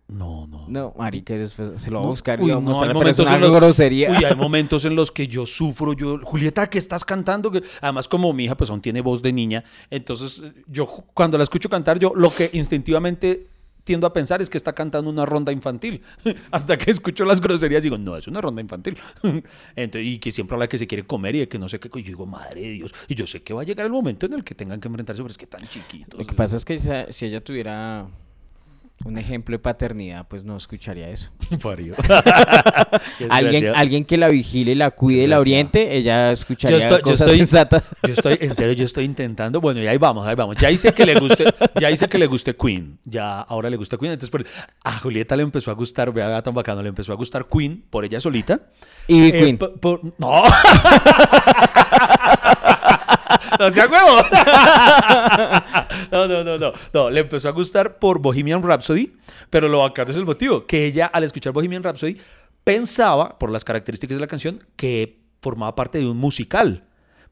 No, no. No, marica, se lo va a No, buscar uy, no, mostrar, hay momentos en los- grosería. Uy, hay momentos en los que yo sufro, yo, Julieta, ¿qué estás cantando? Además, como mi hija, pues aún tiene voz de niña, entonces yo cuando la escucho cantar, yo lo que instintivamente tiendo a pensar es que está cantando una ronda infantil. Hasta que escucho las groserías digo, no, es una ronda infantil. Entonces, y que siempre habla que se quiere comer y de que no sé qué. Y yo digo, madre de Dios. Y yo sé que va a llegar el momento en el que tengan que enfrentarse, pero es que tan chiquitos. Lo que pasa es que si ella tuviera un ejemplo de paternidad, pues no escucharía eso. Alguien, alguien que la vigile, la cuide y la oriente, ella escucharía Yo estoy, yo cosas estoy- sensatas. yo estoy, en serio, yo estoy intentando. Bueno, y ahí vamos, ahí vamos. Ya hice que le guste, ya hice que le guste Queen. Ya ahora le gusta Queen. Entonces, por- a Julieta le empezó a gustar, vea tan bacano, le empezó a gustar Queen por ella solita. Y Eh, Queen. por- no. no huevo. no, no, no, no. No, le empezó a gustar por Bohemian Rhapsody, pero lo bacano es el motivo, que ella al escuchar Bohemian Rhapsody pensaba, por las características de la canción, que formaba parte de un musical.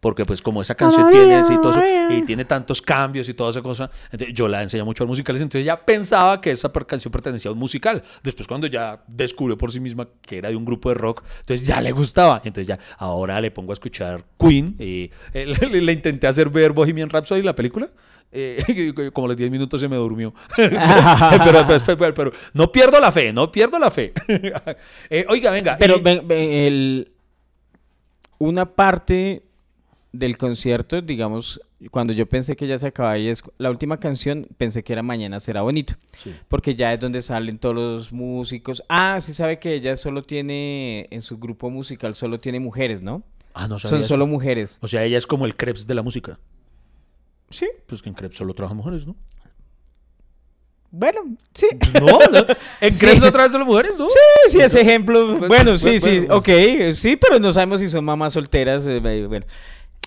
Porque pues como esa canción tiene así todo eso, y tiene tantos cambios y toda esa cosa, entonces yo la enseñé mucho a musicales, entonces ya pensaba que esa canción pertenecía a un musical. Después cuando ya descubrió por sí misma que era de un grupo de rock, entonces ya le gustaba. Entonces ya ahora le pongo a escuchar Queen y eh, le, le intenté hacer ver Bohemian Rhapsody, la película. eh, como a los 10 minutos se me durmió. pero, pero- pero- pero no pierdo la fe, no pierdo la fe. Eh, oiga, venga. Pero y- ven- ven, el- una parte del concierto, digamos, cuando yo pensé que ya se acababa y es la última canción, pensé que era Mañana será bonito. Sí. Porque ya es donde salen todos los músicos. Ah, sí sabe que ella solo tiene, en su grupo musical solo tiene mujeres, ¿no? Ah, no sabía Son eso. solo mujeres. O sea, ella es como el Krebs de la música. Sí. Pues que en Krebs solo trabajan mujeres, ¿no? Bueno, sí. No, no. En Sí. Krebs no trabajan solo mujeres, ¿no? Sí, sí, ese ejemplo. Bueno, Bueno, sí, bueno, sí, bueno. ok, sí, pero no sabemos si son mamás solteras. eh, Bueno,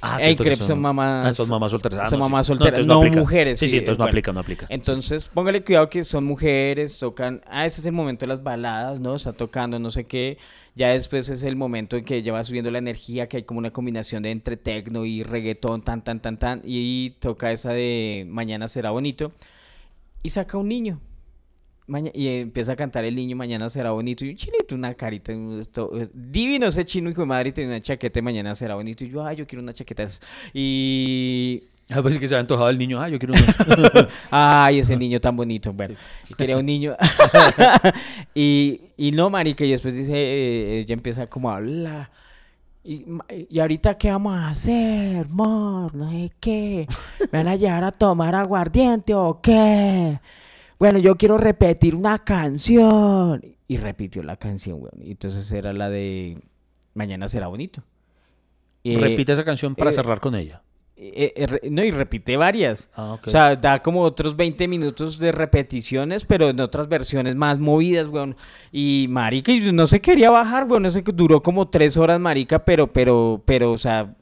Ah, entonces Krebs son mamás- Ah, son mamás solteras. Ah, son no, sí, mamás sí. solteras, no aplica. mujeres, Sí, sí, sí, entonces no bueno. aplica, no aplica. Entonces, póngale cuidado que son mujeres, tocan. Ah, ese es el momento de las baladas, ¿no? Está tocando no sé qué. Ya después es el momento en que ya va subiendo la energía, que hay como una combinación de entre tecno y reggaetón, tan, tan, tan, tan. Y toca esa de Mañana será bonito. Y saca un niño. Maña- y empieza a cantar el niño Mañana será bonito. Y un chinito, una carita. eh, divino ese chino, hijo de madre, tiene una chaqueta Mañana será bonito. Y yo, ay, yo quiero una chaqueta. de esas". Y Ah, pues sí que se ha antojado el niño. Ah, yo quiero uno. Ay, ese niño tan bonito. Bueno, y quería un niño. y, y no, marica, y después dice, eh, ella empieza como a hablar. Y, y ahorita, ¿qué vamos a hacer, amor? No sé qué. ¿Me van a llevar a tomar aguardiente o qué? Bueno, yo quiero repetir una canción. Y repitió la canción, weón. Y entonces era la de Mañana será bonito. Eh, Repite esa canción para eh, cerrar con ella. eh, eh, no, y repite varias. Ah, ok. O sea, da como otros 20 minutos de repeticiones, pero en otras versiones más movidas, weón. Y marica, y no se quería bajar, weón. No sé, que duró como tres horas, marica, pero, pero, pero, o sea,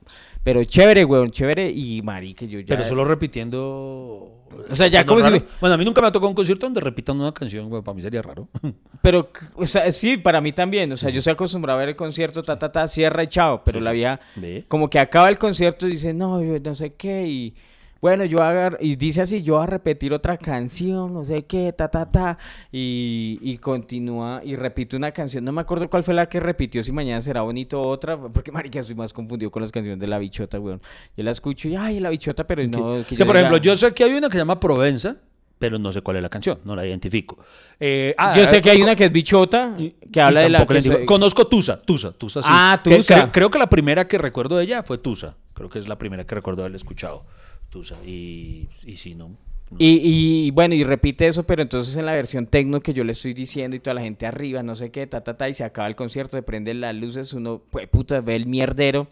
pero chévere, weón, chévere. Y marica, yo ya... Pero solo repitiendo. O sea, ya como si-. Bueno, a mí nunca me ha tocado un concierto donde repitan una canción, güey, para mí sería raro. Pero, o sea, sí, para mí también. O sea, yo estoy acostumbrado a ver el concierto, ta, ta, ta, cierra y chao. Pero la vía, Ve. como que acaba el concierto y dice, no, yo no sé qué. Y bueno, yo agar y dice así, yo voy a repetir otra canción, no sé qué, ta, ta, ta. Y, y continúa y repite una canción. No me acuerdo cuál fue la que repitió, si mañana será bonito otra. Porque, marica, estoy más confundido con las canciones de La Bichota, weón. Yo la escucho y, ay, La Bichota, pero no... Que, yo por ejemplo, yo sé que hay una que se llama Provenza, pero no sé cuál es la canción, no la identifico. Eh, ah, Yo sé que hay una que es Bichota, que habla de la... que Conozco Tusa, Tusa, Tusa sí. Ah, Que- Tusa. Creo, creo que la primera que recuerdo de ella fue Tusa. Creo que es la primera que recuerdo haber escuchado. Y, y sí, no. no. Y, y bueno, y repite eso, pero entonces en la versión tecno que yo le estoy diciendo y toda la gente arriba, no sé qué, ta, ta, ta, y se acaba el concierto, se prenden las luces, uno, pues puta, ve el mierdero.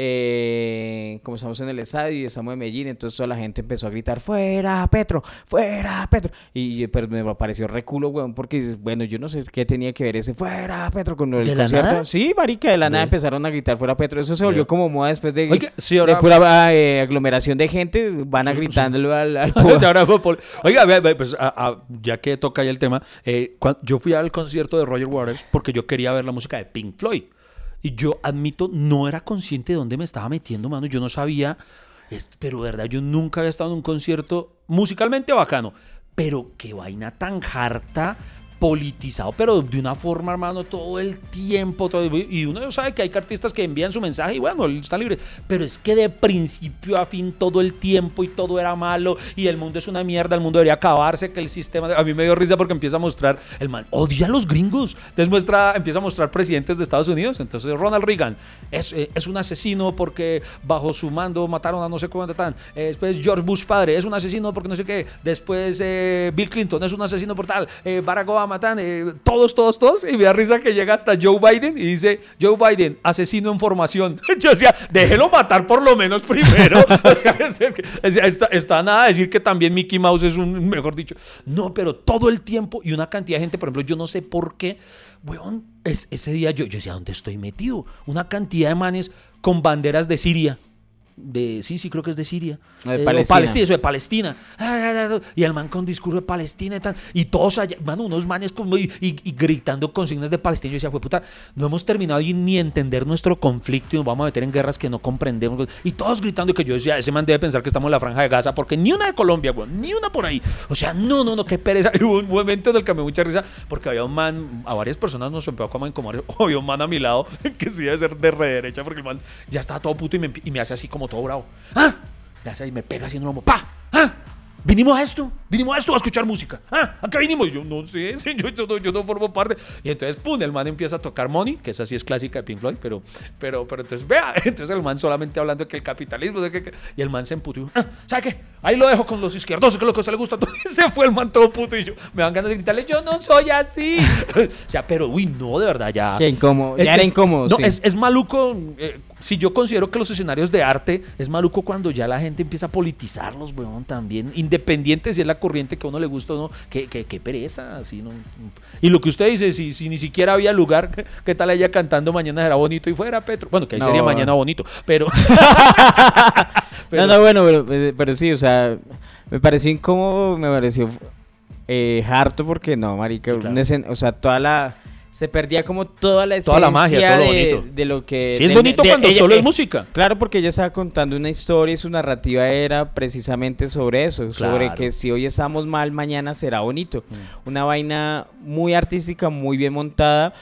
Eh, como estamos en el estadio y estamos en Medellín, entonces toda la gente empezó a gritar, fuera Petro, fuera Petro. Y pero me pareció reculo, weón, porque bueno, yo no sé qué tenía que ver ese fuera Petro con el ¿De la concierto. nada? Sí, marica, de la nada empezaron a gritar fuera Petro. Eso se volvió como moda después de, Oiga, sí, ahora- de pura eh, aglomeración de gente, van a gritándolo al, al Oiga, pues, a- a- ya que toca ahí el tema, eh, yo fui al concierto de Roger Waters porque yo quería ver la música de Pink Floyd. Y yo admito, no era consciente de dónde me estaba metiendo, mano. Yo no sabía, pero verdad, yo nunca había estado en un concierto musicalmente bacano. Pero qué vaina tan harta, politizado, pero de una forma, hermano, todo el tiempo. y uno sabe que hay artistas que envían su mensaje y bueno, están libres. Pero es que de principio a fin todo el tiempo y todo era malo y el mundo es una mierda, el mundo debería acabarse, que el sistema... A mí me dio risa porque empieza a mostrar, el man odia a los gringos. Entonces empieza a mostrar presidentes de Estados Unidos. Entonces Ronald Reagan es, eh, es un asesino porque bajo su mando mataron a no sé cuánto tan. Eh, después George Bush padre es un asesino porque no sé qué. Después eh, Bill Clinton es un asesino por tal. Eh, Barack Obama tan. eh, todos, todos, todos. Y me da risa que llega hasta Joe Biden y dice, Joe Biden, asesino en formación. Yo decía, déjelo matar por lo menos primero. Está, nada decir que también Mickey Mouse es un, mejor dicho. No, pero todo el tiempo y una cantidad de gente, por ejemplo, yo no sé por qué, weón, es, ese día yo, yo decía, ¿dónde estoy metido? Una cantidad de manes con banderas de Siria. De, sí, sí, creo que es de Siria. De Eh, o Palestina. eso de Palestina. Ay, ay, ay, Y el man con discurso de Palestina y tal. Y todos allá, mano, unos manes como y, y- y gritando consignas de Palestina. Yo decía, fue puta, no hemos terminado y ni entender nuestro conflicto y nos vamos a meter en guerras que no comprendemos. Y todos gritando que yo decía, ese man debe pensar que estamos en la franja de Gaza porque ni una de Colombia, weón, ni una por ahí. O sea, no, no, no, qué pereza. Y hubo un momento en el que me mucha risa porque había un man, a varias personas nos empezó como a incomodar. Había un man a mi lado que sí debe ser de re derecha porque el man ya estaba todo puto y me, y me hace así como todo bravo. ¡Ah! Le hace y me pega haciendo un homo. ¡Pa! ¡Ah! Vinimos a esto, vinimos a esto a escuchar música. Ah, acá vinimos. Y Yo no sé, señor, yo no, yo no formo parte. Y entonces, pum, el man empieza a tocar Money, que esa sí es clásica de Pink Floyd, pero, pero, pero entonces, vea, entonces el man solamente hablando de que el capitalismo, de que, que- y el man se emputó. Ah, ¿Sabe qué? Ahí lo dejo con los izquierdosos, que es lo que a usted le gusta. Entonces se fue el man todo puto y yo, me dan ganas de gritarle, yo no soy así. o sea, pero, uy, no, de verdad, ya. Qué incómodo, ya Es- era incómodo, No, sí. es, es maluco. eh, si yo considero que los escenarios de arte es maluco cuando ya la gente empieza a politizarlos, weón, también. Independiente si es la corriente que a uno le gusta o no. Qué, qué- qué pereza, así, ¿no? Y lo que usted dice, si, si ni siquiera había lugar, ¿qué tal ella cantando mañana será bonito y fuera Petro? Bueno, que ahí No. sería mañana bonito, pero. pero- No, no, bueno, pero, pero sí, o sea, me pareció incómodo, me pareció eh, harto porque no, marica, Sí, claro. o sea, toda la... Se perdía como toda la esencia Toda la magia, todo lo de, bonito. de lo que... Sí, es de- bonito de- cuando ella- solo es música. Claro, porque ella estaba contando una historia y su narrativa era precisamente sobre eso, sobre que si hoy estamos mal, mañana será bonito. Una vaina muy artística, muy bien montada.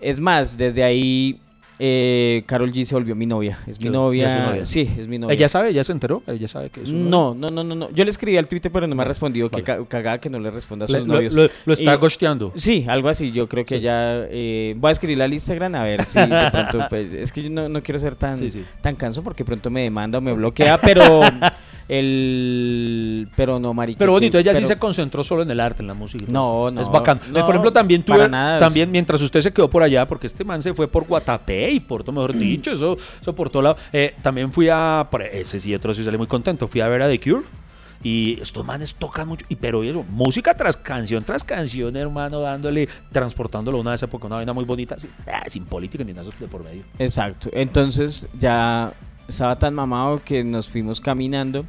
Es más, desde ahí eh, Carol G se volvió mi novia. Es mi Ya- ya novia. es novia. Sí, es mi novia. Ella sabe, ella se enteró, ella sabe que es su. No, no, no, no, no. Yo le escribí al Twitter, pero no me ha respondido. vale. Que ca- cagada que no le responda a sus novios. lo- lo está Y- gosteando. Sí, algo así. Yo creo que ya eh, voy a escribirle al Instagram a ver si de pronto. pues, es que yo no, no quiero ser tan, Sí, sí. tan canso porque pronto me demanda o me bloquea, pero el. Pero no, marica. Pero bonito, que- ella sí se concentró solo en el arte, en la música. No, no, Es bacán. Eh, no, por ejemplo, también tuve, nada. también mientras usted se quedó por allá, porque este man se fue por Guatapé y por todo, mejor dicho, eso, eso por todo lado. Eh, también fui a, ese sí, otro sí salí muy contento, fui a ver a The Cure. Y estos manes tocan mucho, y, pero eso, música tras canción tras canción, hermano, dándole, transportándolo una esas época, una vaina muy bonita, así, ah, sin política ni nada de por medio. Exacto. Entonces ya estaba tan mamado que nos fuimos caminando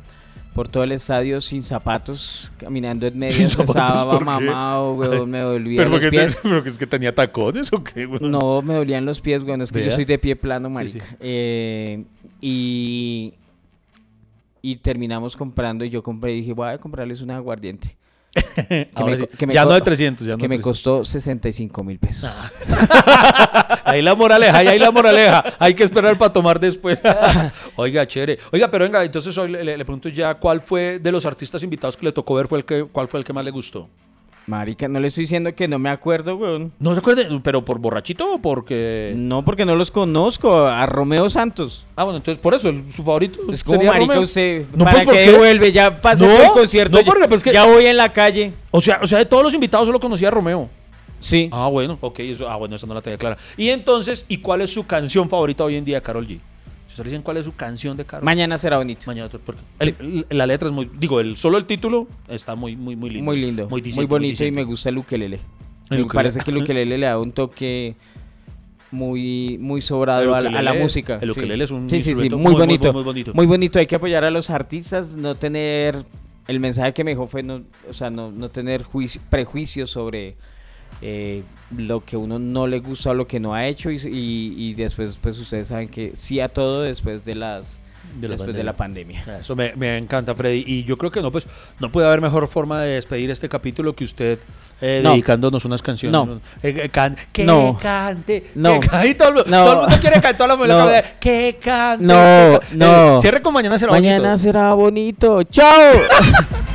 por todo el estadio sin zapatos, caminando en medio. Estaba mamado, weón, me dolía Pero, los pies. pero que es que tenía tacones o qué, güey? No, me dolían los pies, weón. Es que yo soy de pie plano, marica. sí. Eh, y, y terminamos comprando. Y yo compré y dije, voy a comprarles una aguardiente. Ahora me sí, co- que me ya co- no de 300, ya no que me 300. costó 65 mil pesos. Ahí la moraleja, ahí la moraleja. Hay que esperar para tomar después. Oiga, chévere. Oiga, pero venga, entonces hoy le, le- le pregunto ya cuál fue de los artistas invitados que le tocó ver, fue el que, cuál fue el que más le gustó. Marica, no le estoy diciendo que no me acuerdo, weón. No se acuerde, pero por borrachito o porque. No, porque no los conozco. A Romeo Santos. Ah, bueno, entonces por eso, el- su favorito. Es como sería marica Romeo. usted. No, ¿Para pues, ¿por qué devuelve? Ya pasé No, el concierto. no, porque, pues, que- ya voy en la calle. O sea, o sea, de todos los invitados solo conocía a Romeo. Sí. Ah, bueno, ok, eso, ah, bueno, esa no la tenía clara. Y entonces, ¿y cuál es su canción favorita hoy en día Carol G? Si ustedes dicen cuál es su canción de Carol Mañana será bonito. Mañana porque el- la letra es muy, digo, el solo el título está muy, muy, muy lindo. Muy lindo. Muy, diciente, bonito y diciente. me gusta el ukelele. El me ukelele. parece que el ukelele le da un toque muy, muy sobrado a, la- a la música. el sí. ukelele es un Sí, sí, sí, muy, muy, muy, bonito, muy bonito. Muy bonito. Hay que apoyar a los artistas, no tener... El mensaje que me dejó fue no, o sea, no, no tener juicio- prejuicios sobre eh, lo que uno no le gusta o lo que no ha hecho y, y- y después pues ustedes saben que sí a todo después de las De la después de la pandemia. Eso me, me encanta, Freddy. Y yo creo que no, pues no puede haber mejor forma de despedir este capítulo que usted eh, No. dedicándonos unas canciones. No. Eh, can- que No. cante. No. Que todo, el No. todo el mundo quiere cantar la melodía. No. Que cante. No, que no. Eh, cierre con mañana será Mañana bonito. será bonito. ¡Chao!